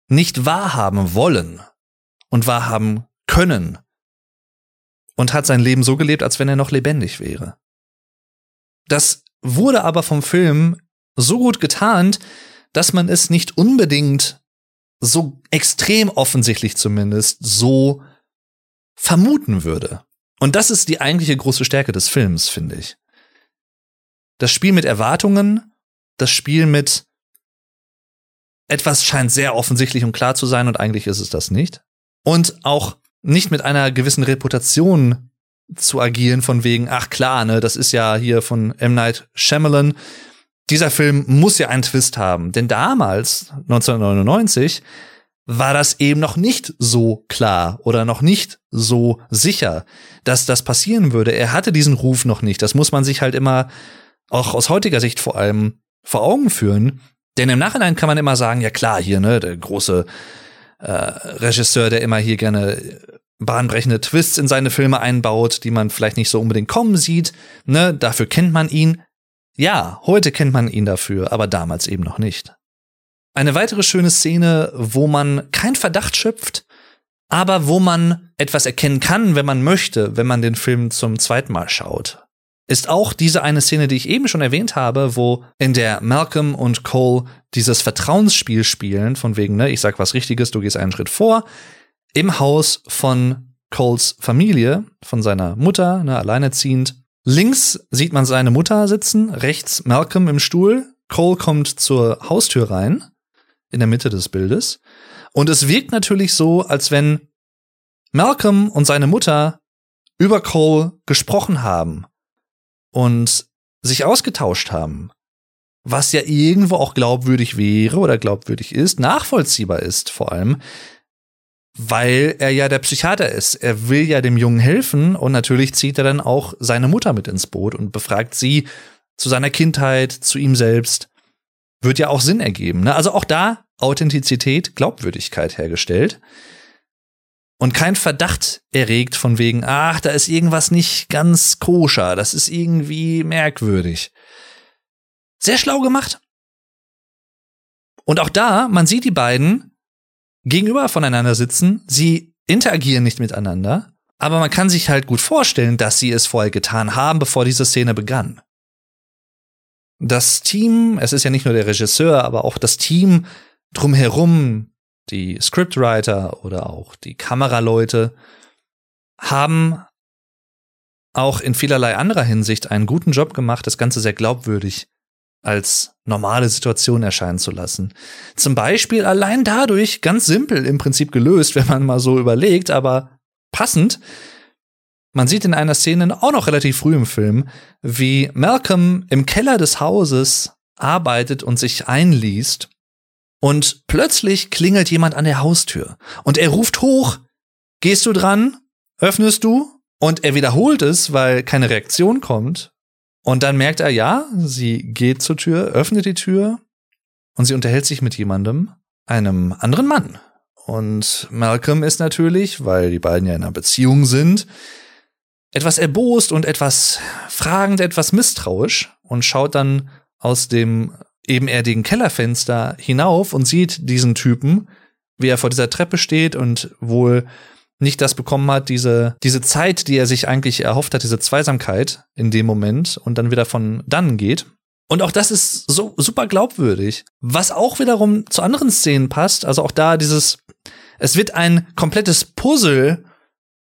nicht wahrhaben wollen und wahrhaben können und hat sein Leben so gelebt, als wenn er noch lebendig wäre. Das wurde aber vom Film so gut getarnt, dass man es nicht unbedingt so extrem offensichtlich zumindest so vermuten würde. Und das ist die eigentliche große Stärke des Films, finde ich. Das Spiel mit Erwartungen, das Spiel mit etwas scheint sehr offensichtlich und klar zu sein und eigentlich ist es das nicht. Und auch nicht mit einer gewissen Reputation zu agieren von wegen, ach klar, ne, das ist ja hier von M. Night Shyamalan. Dieser Film muss ja einen Twist haben. Denn damals, 1999, war das eben noch nicht so klar oder noch nicht so sicher, dass das passieren würde. Er hatte diesen Ruf noch nicht. Das muss man sich halt immer, auch aus heutiger Sicht vor allem, vor Augen führen. Denn im Nachhinein kann man immer sagen, ja klar, hier, ne, der große äh, Regisseur, der immer hier gerne bahnbrechende Twists in seine Filme einbaut, die man vielleicht nicht so unbedingt kommen sieht. Ne, dafür kennt man ihn. Ja, heute kennt man ihn dafür, aber damals eben noch nicht. Eine weitere schöne Szene, wo man kein Verdacht schöpft, aber wo man etwas erkennen kann, wenn man möchte, wenn man den Film zum zweiten Mal schaut, ist auch diese eine Szene, die ich eben schon erwähnt habe, wo in der Malcolm und Cole dieses Vertrauensspiel spielen, von wegen, ne, ich sag was Richtiges, du gehst einen Schritt vor, im Haus von Coles Familie, von seiner Mutter, ne, alleinerziehend. Links sieht man seine Mutter sitzen, rechts Malcolm im Stuhl. Cole kommt zur Haustür rein, in der Mitte des Bildes. Und es wirkt natürlich so, als wenn Malcolm und seine Mutter über Cole gesprochen haben und sich ausgetauscht haben. Was ja irgendwo auch glaubwürdig wäre oder glaubwürdig ist, nachvollziehbar ist vor allem, weil er ja der Psychiater ist. Er will ja dem Jungen helfen und natürlich zieht er dann auch seine Mutter mit ins Boot und befragt sie zu seiner Kindheit, zu ihm selbst. Wird ja auch Sinn ergeben. Ne? Also auch da Authentizität, Glaubwürdigkeit hergestellt. Und kein Verdacht erregt von wegen, ach, da ist irgendwas nicht ganz koscher, das ist irgendwie merkwürdig. Sehr schlau gemacht. Und auch da, man sieht die beiden gegenüber voneinander sitzen, sie interagieren nicht miteinander, aber man kann sich halt gut vorstellen, dass sie es vorher getan haben, bevor diese Szene begann. Das Team, es ist ja nicht nur der Regisseur, aber auch das Team drumherum, die Scriptwriter oder auch die Kameraleute, haben auch in vielerlei anderer Hinsicht einen guten Job gemacht, das Ganze sehr glaubwürdig als normale Situation erscheinen zu lassen. Zum Beispiel allein dadurch, ganz simpel im Prinzip gelöst, wenn man mal so überlegt, aber passend. Man sieht in einer Szene auch noch relativ früh im Film, wie Malcolm im Keller des Hauses arbeitet und sich einliest Und plötzlich klingelt jemand an der Haustür. Und er ruft hoch. Gehst du dran? Öffnest du? Und er wiederholt es, weil keine Reaktion kommt. Und dann merkt er, ja, sie geht zur Tür, öffnet die Tür und sie unterhält sich mit jemandem, einem anderen Mann. Und Malcolm ist natürlich, weil die beiden ja in einer Beziehung sind, etwas erbost und etwas fragend, etwas misstrauisch und schaut dann aus dem ebenerdigen Kellerfenster hinauf und sieht diesen Typen, wie er vor dieser Treppe steht und wohl nicht das bekommen hat, diese, diese Zeit, die er sich eigentlich erhofft hat, diese Zweisamkeit in dem Moment und dann wieder von dann geht. Und auch das ist so super glaubwürdig. Was auch wiederum zu anderen Szenen passt, also auch da dieses, es wird ein komplettes Puzzle,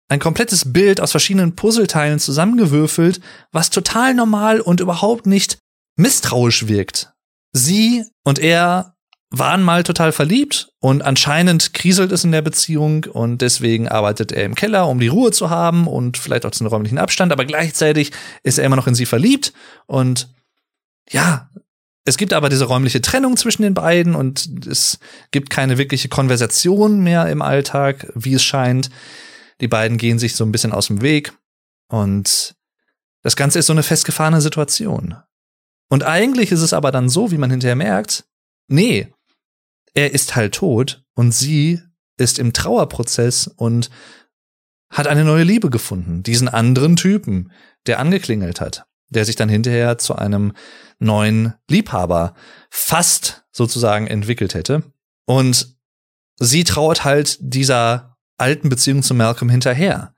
ein komplettes Bild aus verschiedenen Puzzleteilen zusammengewürfelt, was total normal und überhaupt nicht misstrauisch wirkt. Sie und er waren mal total verliebt und anscheinend kriselt es in der Beziehung und deswegen arbeitet er im Keller, um die Ruhe zu haben und vielleicht auch den räumlichen Abstand, aber gleichzeitig ist er immer noch in sie verliebt und ja, es gibt aber diese räumliche Trennung zwischen den beiden und es gibt keine wirkliche Konversation mehr im Alltag, wie es scheint. Die beiden gehen sich so ein bisschen aus dem Weg und das Ganze ist so eine festgefahrene Situation. Und eigentlich ist es aber dann so, wie man hinterher merkt, nee, er ist halt tot und sie ist im Trauerprozess und hat eine neue Liebe gefunden, diesen anderen Typen, der angeklingelt hat, der sich dann hinterher zu einem neuen Liebhaber fast sozusagen entwickelt hätte. Und sie trauert halt dieser alten Beziehung zu Malcolm hinterher,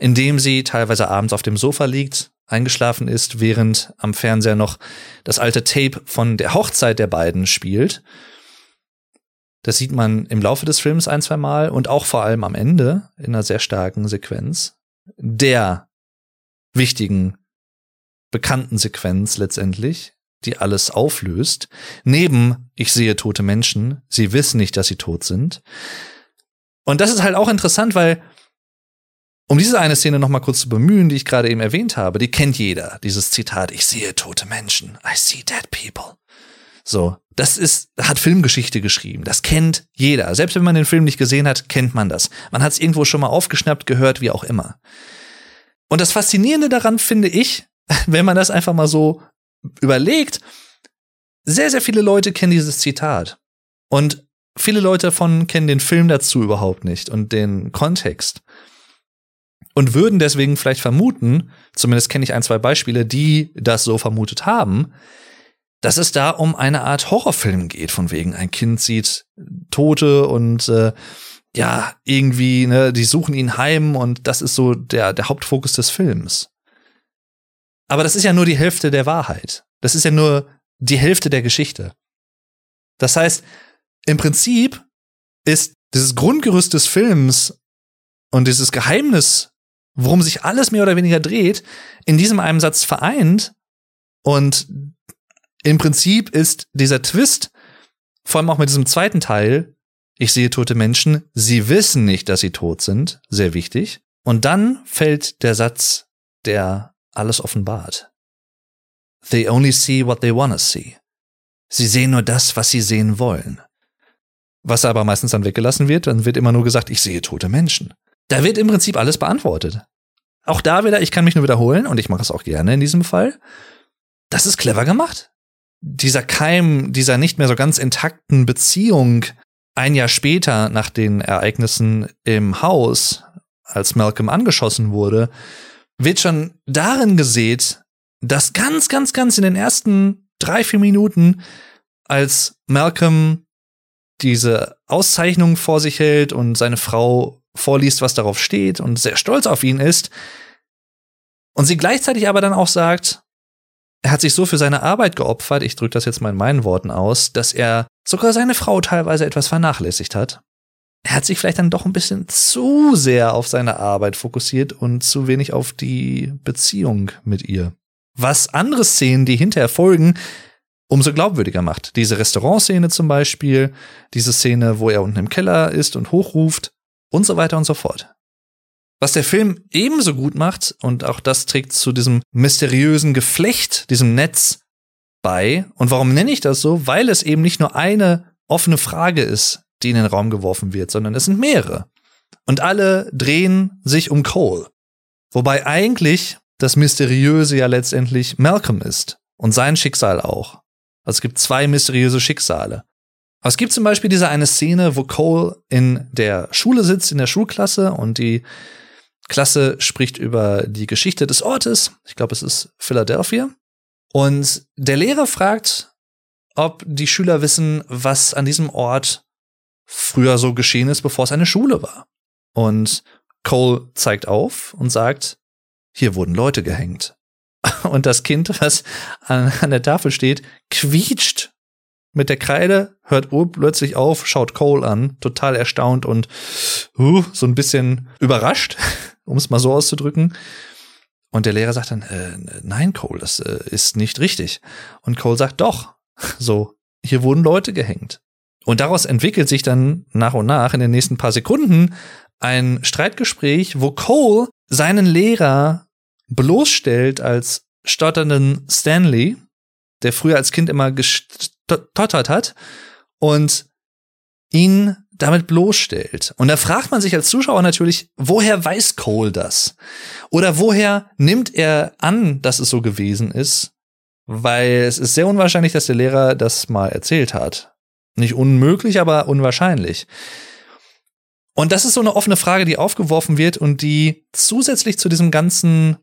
indem sie teilweise abends auf dem Sofa liegt, eingeschlafen ist, während am Fernseher noch das alte Tape von der Hochzeit der beiden spielt. Das sieht man im Laufe des Films ein, zwei Mal und auch vor allem am Ende in einer sehr starken Sequenz der wichtigen, bekannten Sequenz letztendlich, die alles auflöst. Neben Ich sehe tote Menschen, sie wissen nicht, dass sie tot sind. Und das ist halt auch interessant, weil um diese eine Szene noch mal kurz zu bemühen, die ich gerade eben erwähnt habe, die kennt jeder, dieses Zitat, ich sehe tote Menschen, I see dead people. So, das ist, hat Filmgeschichte geschrieben. Das kennt jeder. Selbst wenn man den Film nicht gesehen hat, kennt man das. Man hat es irgendwo schon mal aufgeschnappt, gehört, wie auch immer. Und das Faszinierende daran finde ich, wenn man das einfach mal so überlegt, sehr, sehr viele Leute kennen dieses Zitat. Und viele Leute davon kennen den Film dazu überhaupt nicht und den Kontext. Und würden deswegen vielleicht vermuten, zumindest kenne ich ein, zwei Beispiele, die das so vermutet haben, dass es da um eine Art Horrorfilm geht, von wegen ein Kind sieht Tote und äh, ja, irgendwie, ne, die suchen ihn heim und das ist so der, der Hauptfokus des Films. Aber das ist ja nur die Hälfte der Wahrheit. Das ist ja nur die Hälfte der Geschichte. Das heißt, im Prinzip ist dieses Grundgerüst des Films und dieses Geheimnis, worum sich alles mehr oder weniger dreht, in diesem einen Satz vereint und im Prinzip ist dieser Twist, vor allem auch mit diesem zweiten Teil, ich sehe tote Menschen, sie wissen nicht, dass sie tot sind, sehr wichtig. Und dann fällt der Satz, der alles offenbart. They only see what they wanna see. Sie sehen nur das, was sie sehen wollen. Was aber meistens dann weggelassen wird, dann wird immer nur gesagt, ich sehe tote Menschen. Da wird im Prinzip alles beantwortet. Auch da wieder, ich kann mich nur wiederholen und ich mache es auch gerne in diesem Fall. Das ist clever gemacht. Dieser Keim dieser nicht mehr so ganz intakten Beziehung ein Jahr später nach den Ereignissen im Haus, als Malcolm angeschossen wurde, wird schon darin gesät, dass ganz, ganz, ganz in den ersten drei, vier Minuten, als Malcolm diese Auszeichnung vor sich hält und seine Frau vorliest, was darauf steht und sehr stolz auf ihn ist, und sie gleichzeitig aber dann auch sagt, er hat sich so für seine Arbeit geopfert, ich drücke das jetzt mal in meinen Worten aus, dass er sogar seine Frau teilweise etwas vernachlässigt hat er hat sich vielleicht dann doch ein bisschen zu sehr auf seine Arbeit fokussiert und zu wenig auf die Beziehung mit ihr. Was andere Szenen, die hinterher folgen, umso glaubwürdiger macht. Diese Restaurantszene zum Beispiel, diese Szene, wo er unten im Keller ist und hochruft und so weiter und so fort. Was der Film ebenso gut macht, und auch das trägt zu diesem mysteriösen Geflecht, diesem Netz bei. Und warum nenne ich das so? Weil es eben nicht nur eine offene Frage ist, die in den Raum geworfen wird, sondern es sind mehrere. Und alle drehen sich um Cole. Wobei eigentlich das Mysteriöse ja letztendlich Malcolm ist und sein Schicksal auch. Also es gibt zwei mysteriöse Schicksale. Aber es gibt zum Beispiel diese eine Szene, wo Cole in der Schule sitzt, in der Schulklasse und die Klasse spricht über die Geschichte des Ortes. Ich glaube, es ist Philadelphia. Und der Lehrer fragt, ob die Schüler wissen, was an diesem Ort früher so geschehen ist, bevor es eine Schule war. Und Cole zeigt auf und sagt, hier wurden Leute gehängt. Und das Kind, was an, an der Tafel steht, quietscht mit der Kreide, hört plötzlich auf, schaut Cole an, total erstaunt und uh, so ein bisschen überrascht, um es mal so auszudrücken. Und der Lehrer sagt dann, äh, nein, Cole, das äh, ist nicht richtig. Und Cole sagt, doch, so, hier wurden Leute gehängt. Und daraus entwickelt sich dann nach und nach in den nächsten paar Sekunden ein Streitgespräch, wo Cole seinen Lehrer bloßstellt als stotternden Stanley, der früher als Kind immer gestottert hat und ihn damit bloßstellt. Und da fragt man sich als Zuschauer natürlich, woher weiß Cole das? Oder woher nimmt er an, dass es so gewesen ist? Weil es ist sehr unwahrscheinlich, dass der Lehrer das mal erzählt hat. Nicht unmöglich, aber unwahrscheinlich. Und das ist so eine offene Frage, die aufgeworfen wird und die zusätzlich zu diesem ganzen,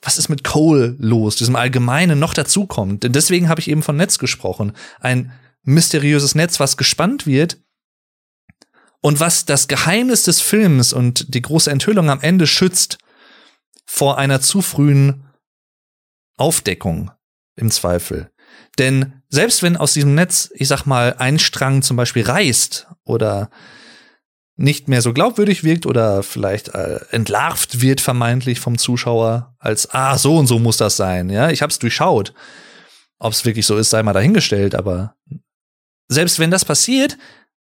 was ist mit Cole los, diesem Allgemeinen noch dazukommt. Denn deswegen habe ich eben von Netz gesprochen. Ein mysteriöses Netz, was gespannt wird und was das Geheimnis des Films und die große Enthüllung am Ende schützt vor einer zu frühen Aufdeckung im Zweifel. Denn selbst wenn aus diesem Netz, ich sag mal, ein Strang zum Beispiel reißt oder nicht mehr so glaubwürdig wirkt oder vielleicht äh, entlarvt wird vermeintlich vom Zuschauer als ah so und so muss das sein ja ich habe es durchschaut ob es wirklich so ist sei mal dahingestellt aber selbst wenn das passiert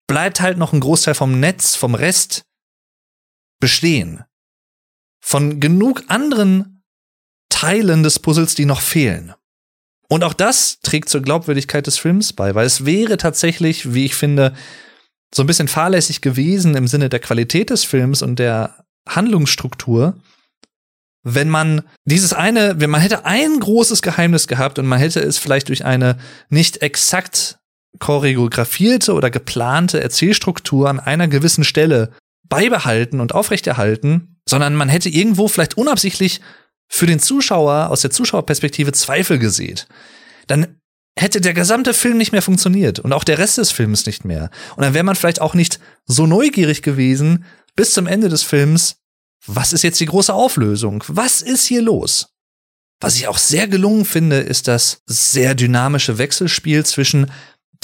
bleibt halt noch ein Großteil vom Netz vom Rest bestehen. Von genug anderen Teilen des Puzzles die noch fehlen. Und auch das trägt zur Glaubwürdigkeit des Films bei weil es wäre tatsächlich wie ich finde so ein bisschen fahrlässig gewesen im Sinne der Qualität des Films und der Handlungsstruktur, wenn man dieses eine, wenn man hätte ein großes Geheimnis gehabt und man hätte es vielleicht durch eine nicht exakt choreografierte oder geplante Erzählstruktur an einer gewissen Stelle beibehalten und aufrechterhalten, sondern man hätte irgendwo vielleicht unabsichtlich für den Zuschauer aus der Zuschauerperspektive Zweifel gesät, dann hätte der gesamte Film nicht mehr funktioniert und auch der Rest des Films nicht mehr. Und dann wäre man vielleicht auch nicht so neugierig gewesen bis zum Ende des Films. Was ist jetzt die große Auflösung? Was ist hier los? Was ich auch sehr gelungen finde, ist das sehr dynamische Wechselspiel zwischen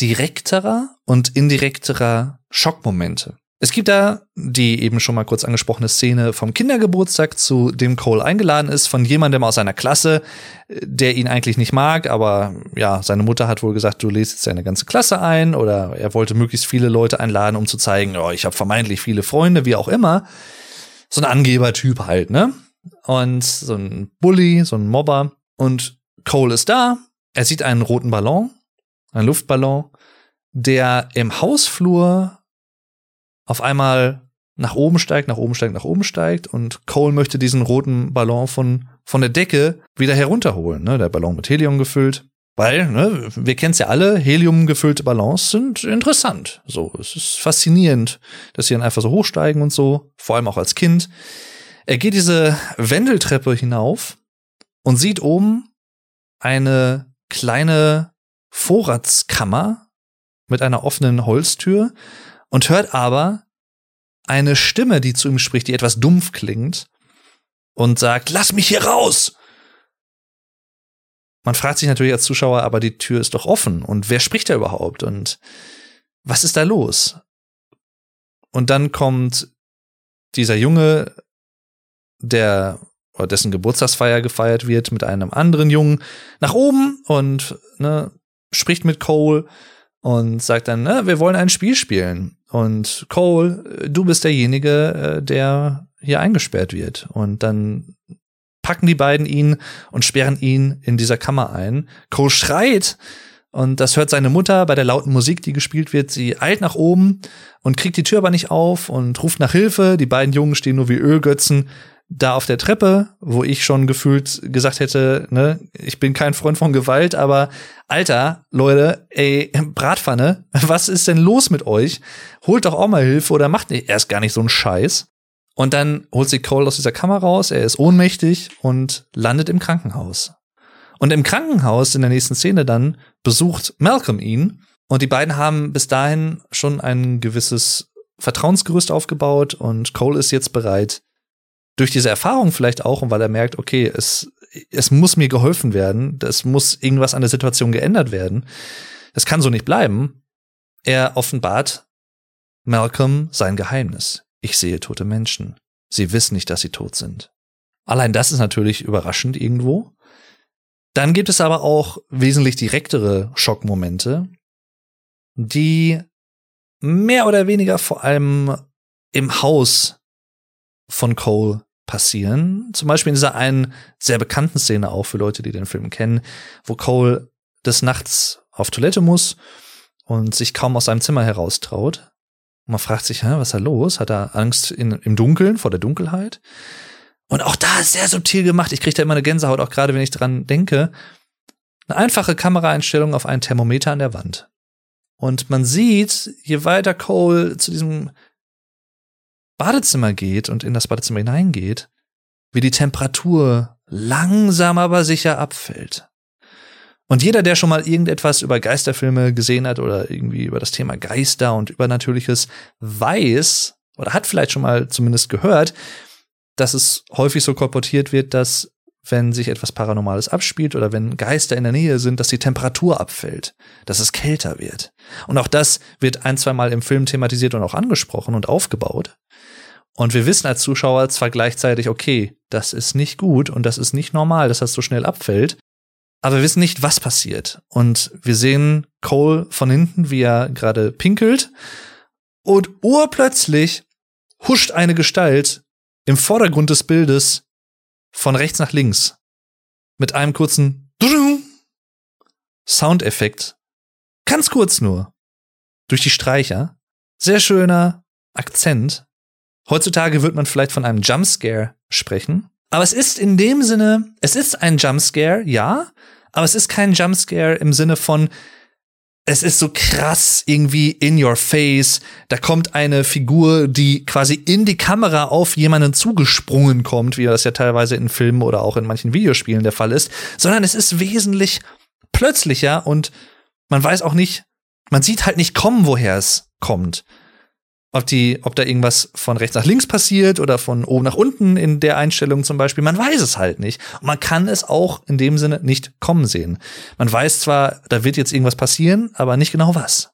direkterer und indirekterer Schockmomente. Es gibt da die eben schon mal kurz angesprochene Szene vom Kindergeburtstag, zu dem Cole eingeladen ist, von jemandem aus seiner Klasse, der ihn eigentlich nicht mag, aber ja, seine Mutter hat wohl gesagt, du lädst jetzt seine ganze Klasse ein oder er wollte möglichst viele Leute einladen, um zu zeigen, oh, ich habe vermeintlich viele Freunde, wie auch immer. So ein Angebertyp halt, ne? Und so ein Bully, so ein Mobber. Und Cole ist da, er sieht einen roten Ballon, einen Luftballon, der im Hausflur auf einmal nach oben steigt, nach oben steigt, nach oben steigt und Cole möchte diesen roten Ballon von, von der Decke wieder herunterholen. Ne? Der Ballon mit Helium gefüllt. Weil, ne, wir kennen es ja alle, Helium gefüllte Ballons sind interessant. So, es ist faszinierend, dass sie dann einfach so hochsteigen und so, vor allem auch als Kind. Er geht diese Wendeltreppe hinauf und sieht oben eine kleine Vorratskammer mit einer offenen Holztür und hört aber eine Stimme, die zu ihm spricht, die etwas dumpf klingt und sagt, lass mich hier raus! Man fragt sich natürlich als Zuschauer, aber die Tür ist doch offen und wer spricht da überhaupt und was ist da los? Und dann kommt dieser Junge, der oder dessen Geburtstagsfeier gefeiert wird mit einem anderen Jungen nach oben und ne, spricht mit Cole und sagt dann, ne, wir wollen ein Spiel spielen. Und Cole, du bist derjenige, äh, der hier eingesperrt wird. Und dann packen die beiden ihn und sperren ihn in dieser Kammer ein. Cole schreit Und das hört seine Mutter bei der lauten Musik, die gespielt wird. Sie eilt nach oben und kriegt die Tür aber nicht auf und ruft nach Hilfe. Die beiden Jungen stehen nur wie Ölgötzen da auf der Treppe, wo ich schon gefühlt gesagt hätte, ne, ich bin kein Freund von Gewalt, aber Alter, Leute, ey, Bratpfanne, was ist denn los mit euch? Holt doch auch mal Hilfe oder macht erst gar nicht so einen Scheiß. Und dann holt sich Cole aus dieser Kammer raus, er ist ohnmächtig und landet im Krankenhaus. Und im Krankenhaus in der nächsten Szene dann besucht Malcolm ihn und die beiden haben bis dahin schon ein gewisses Vertrauensgerüst aufgebaut und Cole ist jetzt bereit, durch diese Erfahrung vielleicht auch und weil er merkt, okay, es, es muss mir geholfen werden, es muss irgendwas an der Situation geändert werden. Es kann so nicht bleiben. Er offenbart Malcolm sein Geheimnis. Ich sehe tote Menschen. Sie wissen nicht, dass sie tot sind. Allein das ist natürlich überraschend irgendwo. Dann gibt es aber auch wesentlich direktere Schockmomente, die mehr oder weniger vor allem im Haus von Cole passieren. Zum Beispiel in dieser einen sehr bekannten Szene auch für Leute, die den Film kennen, wo Cole des Nachts auf Toilette muss und sich kaum aus seinem Zimmer heraustraut. Und man fragt sich, was ist da los? Hat er Angst in, im Dunkeln, vor der Dunkelheit? Und auch da ist sehr subtil gemacht. Ich kriege da immer eine Gänsehaut, auch gerade wenn ich dran denke. Eine einfache Kameraeinstellung auf einen Thermometer an der Wand. Und man sieht, je weiter Cole zu diesem Badezimmer geht und in das Badezimmer hineingeht, wie die Temperatur langsam aber sicher abfällt. Und jeder, der schon mal irgendetwas über Geisterfilme gesehen hat oder irgendwie über das Thema Geister und Übernatürliches, weiß oder hat vielleicht schon mal zumindest gehört, dass es häufig so kolportiert wird, dass wenn sich etwas Paranormales abspielt oder wenn Geister in der Nähe sind, dass die Temperatur abfällt, dass es kälter wird. Und auch das wird ein, zwei Mal im Film thematisiert und auch angesprochen und aufgebaut. Und wir wissen als Zuschauer zwar gleichzeitig, okay, das ist nicht gut und das ist nicht normal, dass das so schnell abfällt, aber wir wissen nicht, was passiert. Und wir sehen Cole von hinten, wie er gerade pinkelt und urplötzlich huscht eine Gestalt im Vordergrund des Bildes von rechts nach links mit einem kurzen Soundeffekt. Ganz kurz nur. Durch die Streicher. Sehr schöner Akzent. Heutzutage wird man vielleicht von einem Jumpscare sprechen. Aber es ist in dem Sinne, es ist ein Jumpscare, ja, aber es ist kein Jumpscare im Sinne von, es ist so krass irgendwie in your face. Da kommt eine Figur, die quasi in die Kamera auf jemanden zugesprungen kommt, wie das ja teilweise in Filmen oder auch in manchen Videospielen der Fall ist, sondern es ist wesentlich plötzlicher und man weiß auch nicht, man sieht halt nicht kommen, woher es kommt ob die, ob da irgendwas von rechts nach links passiert oder von oben nach unten in der Einstellung zum Beispiel. Man weiß es halt nicht. Und man kann es auch in dem Sinne nicht kommen sehen. Man weiß zwar, da wird jetzt irgendwas passieren, aber nicht genau was.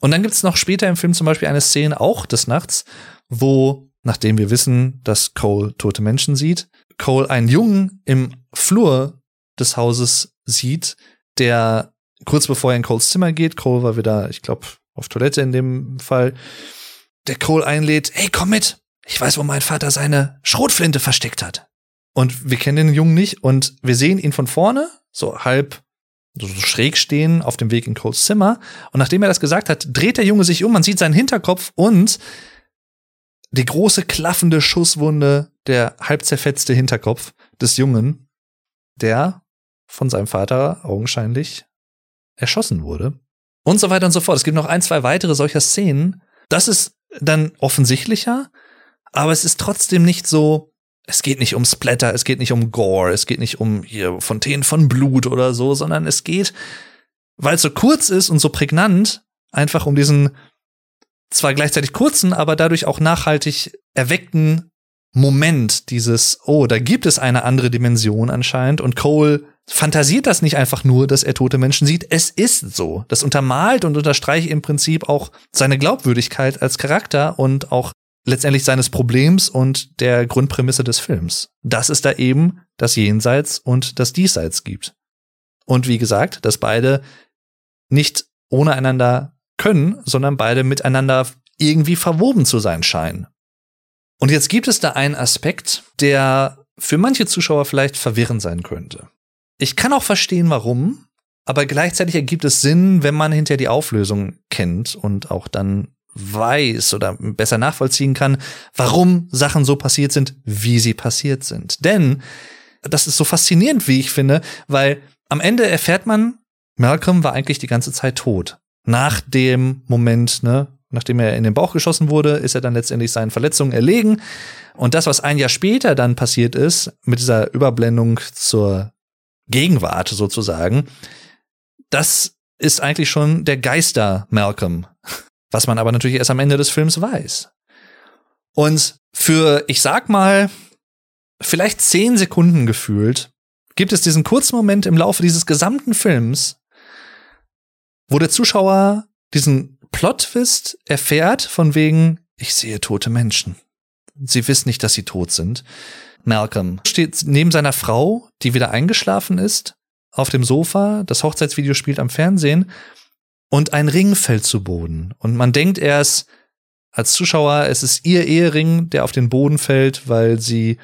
Und dann gibt's noch später im Film zum Beispiel eine Szene auch des Nachts, wo, nachdem wir wissen, dass Cole tote Menschen sieht, Cole einen Jungen im Flur des Hauses sieht, der kurz bevor er in Coles Zimmer geht, Cole war wieder, ich glaube, auf Toilette in dem Fall, der Cole einlädt, hey, komm mit. Ich weiß, wo mein Vater seine Schrotflinte versteckt hat. Und wir kennen den Jungen nicht und wir sehen ihn von vorne, so halb so schräg stehen auf dem Weg in Coles Zimmer. Und nachdem er das gesagt hat, dreht der Junge sich um, man sieht seinen Hinterkopf und die große klaffende Schusswunde, der halb zerfetzte Hinterkopf des Jungen, der von seinem Vater augenscheinlich erschossen wurde. Und so weiter und so fort. Es gibt noch ein, zwei weitere solcher Szenen. Das ist dann offensichtlicher, aber es ist trotzdem nicht so, es geht nicht um Splatter, es geht nicht um Gore, es geht nicht um hier Fontänen von Blut oder so, sondern es geht, weil es so kurz ist und so prägnant, einfach um diesen zwar gleichzeitig kurzen, aber dadurch auch nachhaltig erweckten Moment dieses, oh, da gibt es eine andere Dimension anscheinend und Cole fantasiert das nicht einfach nur, dass er tote Menschen sieht. Es ist so. Das untermalt und unterstreicht im Prinzip auch seine Glaubwürdigkeit als Charakter und auch letztendlich seines Problems und der Grundprämisse des Films. Dass es da eben das Jenseits und das Diesseits gibt. Und wie gesagt, dass beide nicht ohne einander können, sondern beide miteinander irgendwie verwoben zu sein scheinen. Und jetzt gibt es da einen Aspekt, der für manche Zuschauer vielleicht verwirrend sein könnte. Ich kann auch verstehen, warum. aber gleichzeitig ergibt es Sinn, wenn man hinterher die Auflösung kennt und auch dann weiß oder besser nachvollziehen kann, warum Sachen so passiert sind, wie sie passiert sind. Denn das ist so faszinierend, wie ich finde, weil am Ende erfährt man, Malcolm war eigentlich die ganze Zeit tot. Nach dem Moment, ne, nachdem er in den Bauch geschossen wurde, ist er dann letztendlich seinen Verletzungen erlegen. Und das, was ein Jahr später dann passiert ist, mit dieser Überblendung zur Gegenwart sozusagen, das ist eigentlich schon der Geister Malcolm, was man aber natürlich erst am Ende des Films weiß. Und für, ich sag mal, vielleicht zehn Sekunden gefühlt, gibt es diesen kurzen Moment im Laufe dieses gesamten Films, wo der Zuschauer diesen Plot-Twist erfährt, von wegen, ich sehe tote Menschen. Sie wissen nicht, dass sie tot sind. Malcolm steht neben seiner Frau, die wieder eingeschlafen ist, auf dem Sofa, das Hochzeitsvideo spielt am Fernsehen und ein Ring fällt zu Boden. Und man denkt erst als Zuschauer, es ist ihr Ehering, der auf den Boden fällt, weil sie,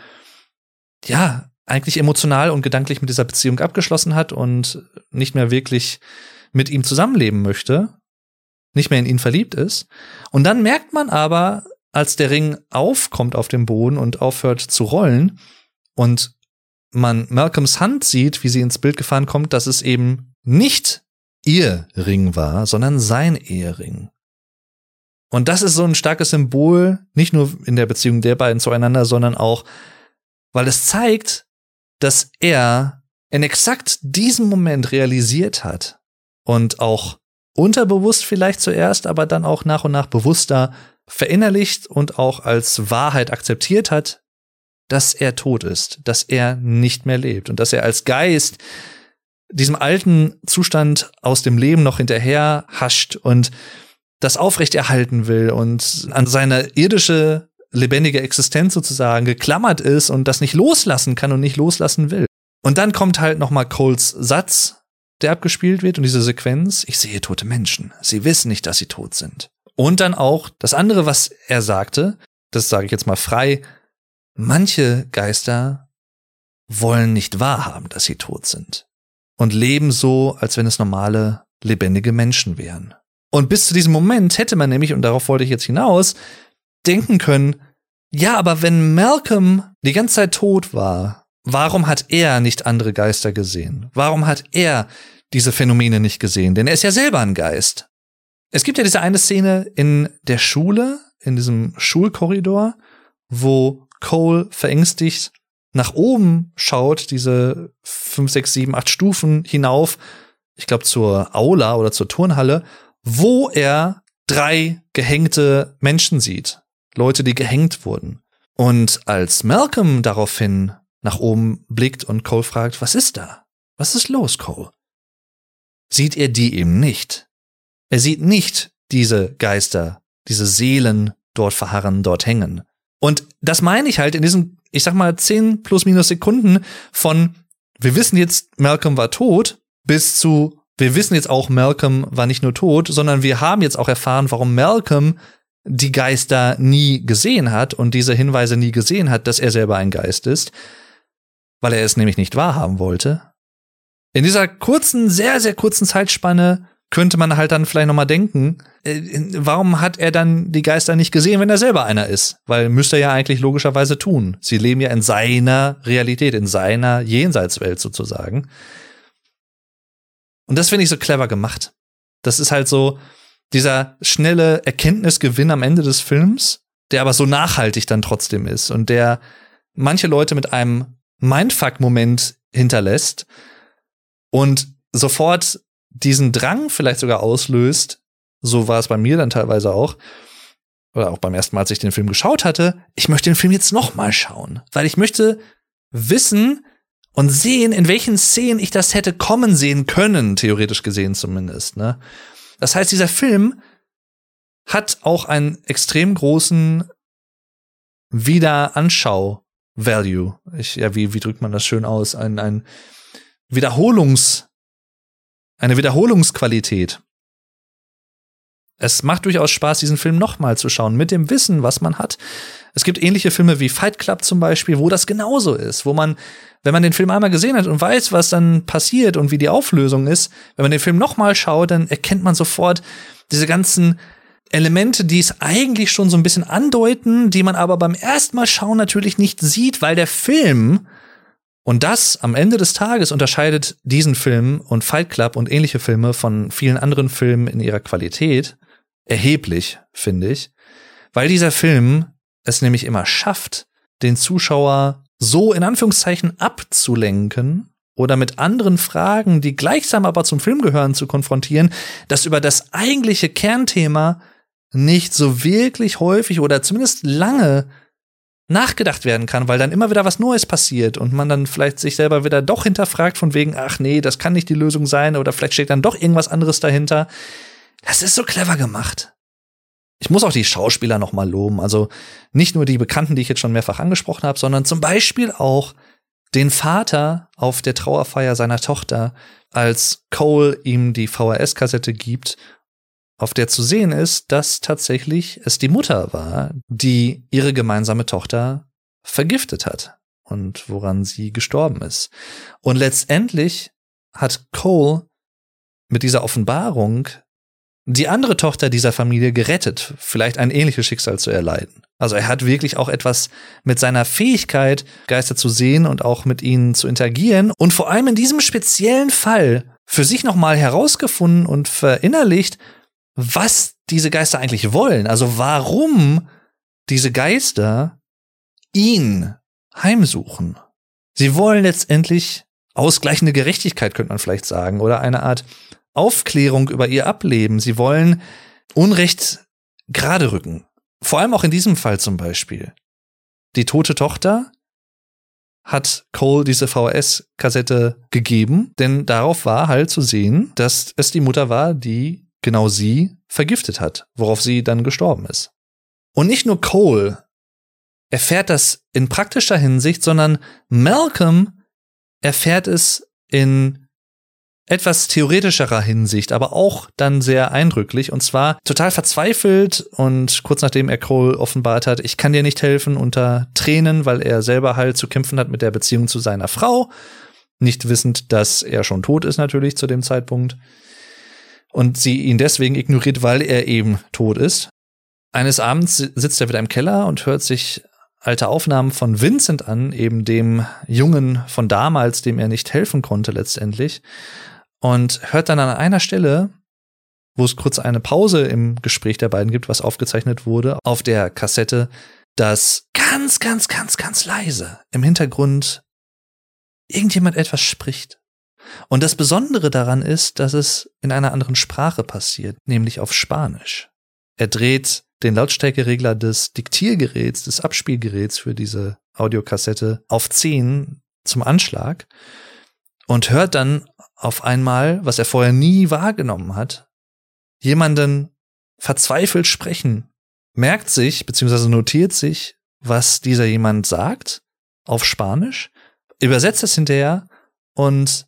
ja, eigentlich emotional und gedanklich mit dieser Beziehung abgeschlossen hat und nicht mehr wirklich mit ihm zusammenleben möchte, nicht mehr in ihn verliebt ist. Und dann merkt man aber, als der Ring aufkommt auf dem Boden und aufhört zu rollen und man Malcolms Hand sieht, wie sie ins Bild gefahren kommt, dass es eben nicht ihr Ring war, sondern sein Ehering. Und das ist so ein starkes Symbol, nicht nur in der Beziehung der beiden zueinander, sondern auch, weil es zeigt, dass er in exakt diesem Moment realisiert hat und auch unterbewusst vielleicht zuerst, aber dann auch nach und nach bewusster verinnerlicht und auch als Wahrheit akzeptiert hat, dass er tot ist, dass er nicht mehr lebt und dass er als Geist diesem alten Zustand aus dem Leben noch hinterher hascht und das aufrechterhalten will und an seine irdische lebendige Existenz sozusagen geklammert ist und das nicht loslassen kann und nicht loslassen will. Und dann kommt halt noch mal Coles Satz, der abgespielt wird und diese Sequenz, ich sehe tote Menschen. Sie wissen nicht, dass sie tot sind. Und dann auch das andere, was er sagte, das sage ich jetzt mal frei, manche Geister wollen nicht wahrhaben, dass sie tot sind und leben so, als wenn es normale, lebendige Menschen wären. Und bis zu diesem Moment hätte man nämlich, und darauf wollte ich jetzt hinaus, denken können, ja, aber wenn Malcolm die ganze Zeit tot war, warum hat er nicht andere Geister gesehen? Warum hat er diese Phänomene nicht gesehen? Denn er ist ja selber ein Geist. Es gibt ja diese eine Szene in der Schule, in diesem Schulkorridor, wo Cole verängstigt nach oben schaut, diese fünf, sechs, sieben, acht Stufen hinauf, ich glaube zur Aula oder zur Turnhalle, wo er drei gehängte Menschen sieht. Leute, die gehängt wurden. Und als Malcolm daraufhin nach oben blickt und Cole fragt, was ist da? Was ist los, Cole? Sieht er die eben nicht. Er sieht nicht diese Geister, diese Seelen dort verharren, dort hängen. Und das meine ich halt in diesen ich sag mal, zehn plus minus Sekunden von wir wissen jetzt, Malcolm war tot, bis zu wir wissen jetzt auch, Malcolm war nicht nur tot, sondern wir haben jetzt auch erfahren, warum Malcolm die Geister nie gesehen hat und diese Hinweise nie gesehen hat, dass er selber ein Geist ist, weil er es nämlich nicht wahrhaben wollte. In dieser kurzen, sehr, sehr kurzen Zeitspanne könnte man halt dann vielleicht nochmal denken, äh, warum hat er dann die Geister nicht gesehen, wenn er selber einer ist? Weil müsste er ja eigentlich logischerweise tun. Sie leben ja in seiner Realität, in seiner Jenseitswelt sozusagen. Und das finde ich so clever gemacht. Das ist halt so dieser schnelle Erkenntnisgewinn am Ende des Films, der aber so nachhaltig dann trotzdem ist und der manche Leute mit einem Mindfuck-Moment hinterlässt und sofort diesen Drang vielleicht sogar auslöst, so war es bei mir dann teilweise auch, oder auch beim ersten Mal, als ich den Film geschaut hatte, ich möchte den Film jetzt noch mal schauen, weil ich möchte wissen und sehen, in welchen Szenen ich das hätte kommen sehen können, theoretisch gesehen zumindest. Ne? Das heißt, dieser Film hat auch einen extrem großen Wiederanschau-Value. Ich, ja, wie, wie drückt man das schön aus? Ein, ein Wiederholungs- eine Wiederholungsqualität. Es macht durchaus Spaß, diesen Film nochmal zu schauen, mit dem Wissen, was man hat. Es gibt ähnliche Filme wie Fight Club zum Beispiel, wo das genauso ist, wo man, wenn man den Film einmal gesehen hat und weiß, was dann passiert und wie die Auflösung ist, wenn man den Film nochmal schaut, dann erkennt man sofort diese ganzen Elemente, die es eigentlich schon so ein bisschen andeuten, die man aber beim ersten Mal schauen natürlich nicht sieht, weil der Film und das am Ende des Tages unterscheidet diesen Film und Fight Club und ähnliche Filme von vielen anderen Filmen in ihrer Qualität erheblich, finde ich, weil dieser Film es nämlich immer schafft, den Zuschauer so in Anführungszeichen abzulenken oder mit anderen Fragen, die gleichsam aber zum Film gehören, zu konfrontieren, dass über das eigentliche Kernthema nicht so wirklich häufig oder zumindest lange nachgedacht werden kann, weil dann immer wieder was Neues passiert und man dann vielleicht sich selber wieder doch hinterfragt von wegen, ach nee, das kann nicht die Lösung sein oder vielleicht steht dann doch irgendwas anderes dahinter. Das ist so clever gemacht. Ich muss auch die Schauspieler noch mal loben. Also nicht nur die Bekannten, die ich jetzt schon mehrfach angesprochen habe, sondern zum Beispiel auch den Vater auf der Trauerfeier seiner Tochter, als Cole ihm die VHS-Kassette gibt, auf der zu sehen ist, dass tatsächlich es die Mutter war, die ihre gemeinsame Tochter vergiftet hat und woran sie gestorben ist. Und letztendlich hat Cole mit dieser Offenbarung die andere Tochter dieser Familie gerettet, vielleicht ein ähnliches Schicksal zu erleiden. Also er hat wirklich auch etwas mit seiner Fähigkeit, Geister zu sehen und auch mit ihnen zu interagieren und vor allem in diesem speziellen Fall für sich nochmal herausgefunden und verinnerlicht, was diese Geister eigentlich wollen. Also warum diese Geister ihn heimsuchen. Sie wollen letztendlich ausgleichende Gerechtigkeit, könnte man vielleicht sagen, oder eine Art Aufklärung über ihr Ableben. Sie wollen Unrecht gerade rücken. Vor allem auch in diesem Fall zum Beispiel. Die tote Tochter hat Cole diese VHS-Kassette gegeben, denn darauf war halt zu sehen, dass es die Mutter war, die genau sie vergiftet hat, worauf sie dann gestorben ist. Und nicht nur Cole erfährt das in praktischer Hinsicht, sondern Malcolm erfährt es in etwas theoretischerer Hinsicht, aber auch dann sehr eindrücklich und zwar total verzweifelt und kurz nachdem er Cole offenbart hat, ich kann dir nicht helfen unter Tränen, weil er selber halt zu kämpfen hat mit der Beziehung zu seiner Frau, nicht wissend, dass er schon tot ist natürlich zu dem Zeitpunkt und sie ihn deswegen ignoriert, weil er eben tot ist. Eines Abends sitzt er wieder im Keller und hört sich alte Aufnahmen von Vincent an, eben dem Jungen von damals, dem er nicht helfen konnte letztendlich und hört dann an einer Stelle, wo es kurz eine Pause im Gespräch der beiden gibt, was aufgezeichnet wurde, auf der Kassette, dass ganz, ganz, ganz, ganz leise im Hintergrund irgendjemand etwas spricht. Und das Besondere daran ist, dass es in einer anderen Sprache passiert, nämlich auf Spanisch. Er dreht den Lautstärkeregler des Diktiergeräts, des Abspielgeräts für diese Audiokassette auf 10 zum Anschlag und hört dann auf einmal, was er vorher nie wahrgenommen hat, jemanden verzweifelt sprechen, merkt sich bzw. notiert sich, was dieser jemand sagt auf Spanisch, übersetzt es hinterher und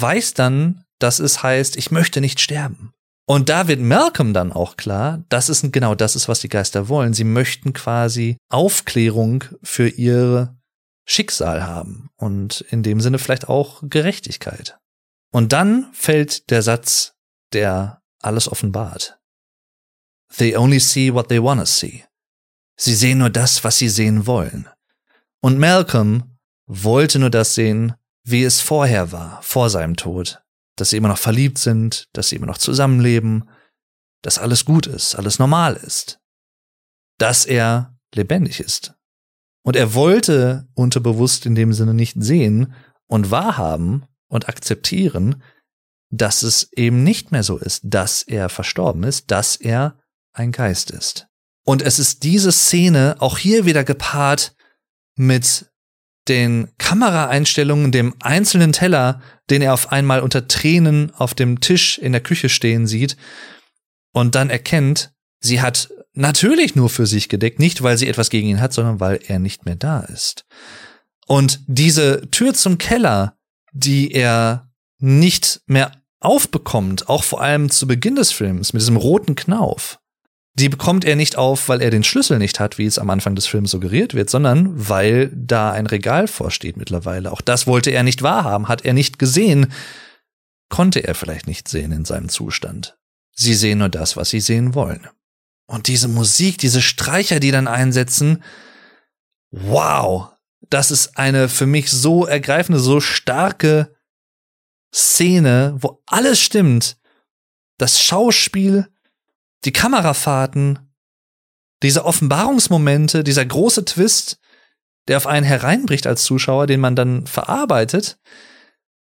weiß dann, dass es heißt, ich möchte nicht sterben. Und da wird Malcolm dann auch klar, dass es genau das ist, was die Geister wollen. Sie möchten quasi Aufklärung für ihr Schicksal haben und in dem Sinne vielleicht auch Gerechtigkeit. Und dann fällt der Satz, der alles offenbart. They only see what they wanna see. Sie sehen nur das, was sie sehen wollen. Und Malcolm wollte nur das sehen, wie es vorher war, vor seinem Tod. Dass sie immer noch verliebt sind, dass sie immer noch zusammenleben, dass alles gut ist, alles normal ist. Dass er lebendig ist. Und er wollte unterbewusst in dem Sinne nicht sehen und wahrhaben, und akzeptieren, dass es eben nicht mehr so ist, dass er verstorben ist, dass er ein Geist ist. Und es ist diese Szene auch hier wieder gepaart mit den Kameraeinstellungen, dem einzelnen Teller, den er auf einmal unter Tränen auf dem Tisch in der Küche stehen sieht und dann erkennt, sie hat natürlich nur für sich gedeckt, nicht weil sie etwas gegen ihn hat, sondern weil er nicht mehr da ist. Und diese Tür zum Keller, die er nicht mehr aufbekommt, auch vor allem zu Beginn des Films mit diesem roten Knauf, die bekommt er nicht auf, weil er den Schlüssel nicht hat, wie es am Anfang des Films suggeriert wird, sondern weil da ein Regal vorsteht mittlerweile. Auch das wollte er nicht wahrhaben, hat er nicht gesehen, konnte er vielleicht nicht sehen in seinem Zustand. Sie sehen nur das, was sie sehen wollen. Und diese Musik, diese Streicher, die dann einsetzen, wow, das ist eine für mich so ergreifende, so starke Szene, wo alles stimmt. Das Schauspiel, die Kamerafahrten, diese Offenbarungsmomente, dieser große Twist, der auf einen hereinbricht als Zuschauer, den man dann verarbeitet,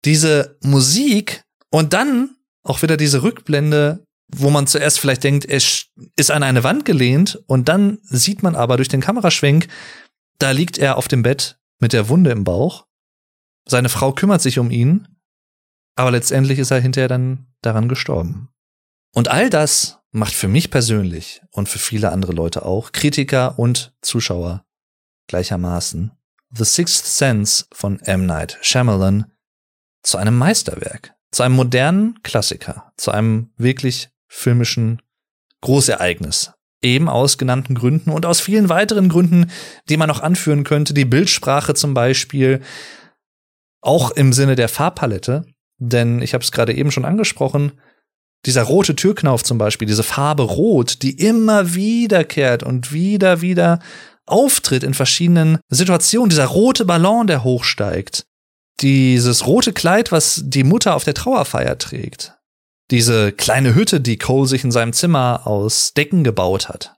diese Musik und dann auch wieder diese Rückblende, wo man zuerst vielleicht denkt, es ist an eine Wand gelehnt und dann sieht man aber durch den Kameraschwenk, da liegt er auf dem Bett mit der Wunde im Bauch. Seine Frau kümmert sich um ihn, aber letztendlich ist er hinterher dann daran gestorben. Und all das macht für mich persönlich und für viele andere Leute auch, Kritiker und Zuschauer gleichermaßen, The Sixth Sense von M. Night Shyamalan zu einem Meisterwerk, zu einem modernen Klassiker, zu einem wirklich filmischen Großereignis. Eben aus genannten Gründen und aus vielen weiteren Gründen, die man noch anführen könnte. Die Bildsprache zum Beispiel, auch im Sinne der Farbpalette, denn ich habe es gerade eben schon angesprochen, dieser rote Türknauf zum Beispiel, diese Farbe Rot, die immer wiederkehrt und wieder, wieder auftritt in verschiedenen Situationen, dieser rote Ballon, der hochsteigt, dieses rote Kleid, was die Mutter auf der Trauerfeier trägt, diese kleine Hütte, die Cole sich in seinem Zimmer aus Decken gebaut hat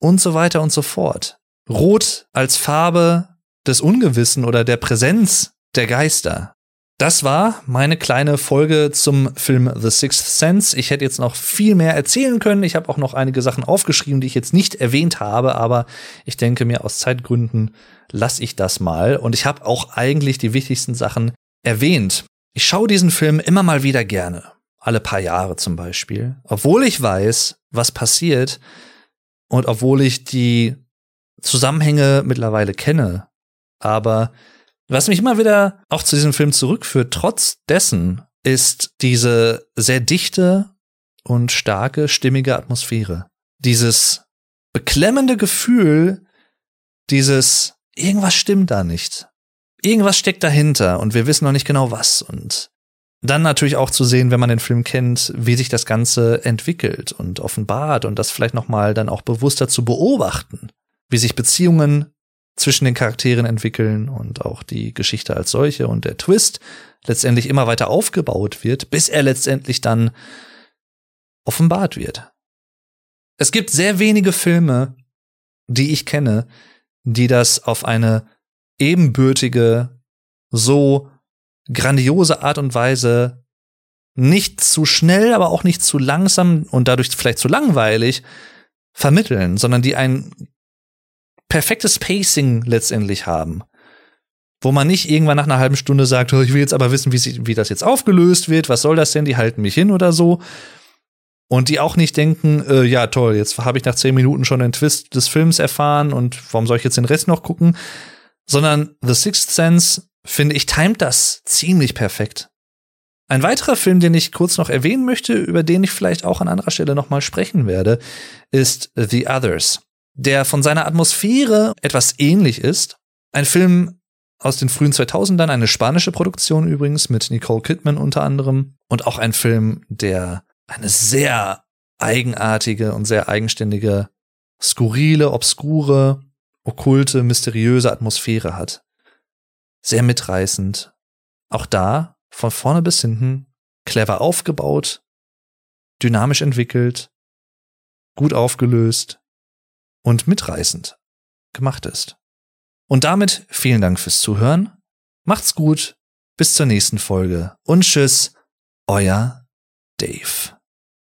und so weiter und so fort. Rot als Farbe des Ungewissen oder der Präsenz der Geister. Das war meine kleine Folge zum Film The Sixth Sense. Ich hätte jetzt noch viel mehr erzählen können. Ich habe auch noch einige Sachen aufgeschrieben, die ich jetzt nicht erwähnt habe, aber ich denke mir aus Zeitgründen lasse ich das mal. Und ich habe auch eigentlich die wichtigsten Sachen erwähnt. Ich schaue diesen Film immer mal wieder gerne. Alle paar Jahre zum Beispiel. Obwohl ich weiß, was passiert und obwohl ich die Zusammenhänge mittlerweile kenne. Aber was mich immer wieder auch zu diesem Film zurückführt, trotz dessen, ist diese sehr dichte und starke, stimmige Atmosphäre. Dieses beklemmende Gefühl, dieses irgendwas stimmt da nicht. Irgendwas steckt dahinter und wir wissen noch nicht genau was. Und dann natürlich auch zu sehen, wenn man den Film kennt, wie sich das Ganze entwickelt und offenbart und das vielleicht noch mal dann auch bewusster zu beobachten, wie sich Beziehungen zwischen den Charakteren entwickeln und auch die Geschichte als solche und der Twist letztendlich immer weiter aufgebaut wird, bis er letztendlich dann offenbart wird. Es gibt sehr wenige Filme, die ich kenne, die das auf eine ebenbürtige, so grandiose Art und Weise nicht zu schnell, aber auch nicht zu langsam und dadurch vielleicht zu langweilig vermitteln, sondern die ein perfektes Pacing letztendlich haben. Wo man nicht irgendwann nach einer halben Stunde sagt, oh, ich will jetzt aber wissen, wie, wie das jetzt aufgelöst wird, was soll das denn, die halten mich hin oder so. Und die auch nicht denken, äh, ja toll, jetzt habe ich nach zehn Minuten schon den Twist des Films erfahren und warum soll ich jetzt den Rest noch gucken? Sondern The Sixth Sense, finde ich, timet das ziemlich perfekt. Ein weiterer Film, den ich kurz noch erwähnen möchte, über den ich vielleicht auch an anderer Stelle nochmal sprechen werde, ist The Others der von seiner Atmosphäre etwas ähnlich ist. Ein Film aus den frühen 2000ern, eine spanische Produktion übrigens mit Nicole Kidman unter anderem und auch ein Film, der eine sehr eigenartige und sehr eigenständige, skurrile, obskure, okkulte, mysteriöse Atmosphäre hat. Sehr mitreißend. Auch da, von vorne bis hinten, clever aufgebaut, dynamisch entwickelt, gut aufgelöst, und mitreißend gemacht ist. Und damit vielen Dank fürs Zuhören. Macht's gut. Bis zur nächsten Folge und tschüss. Euer Dave.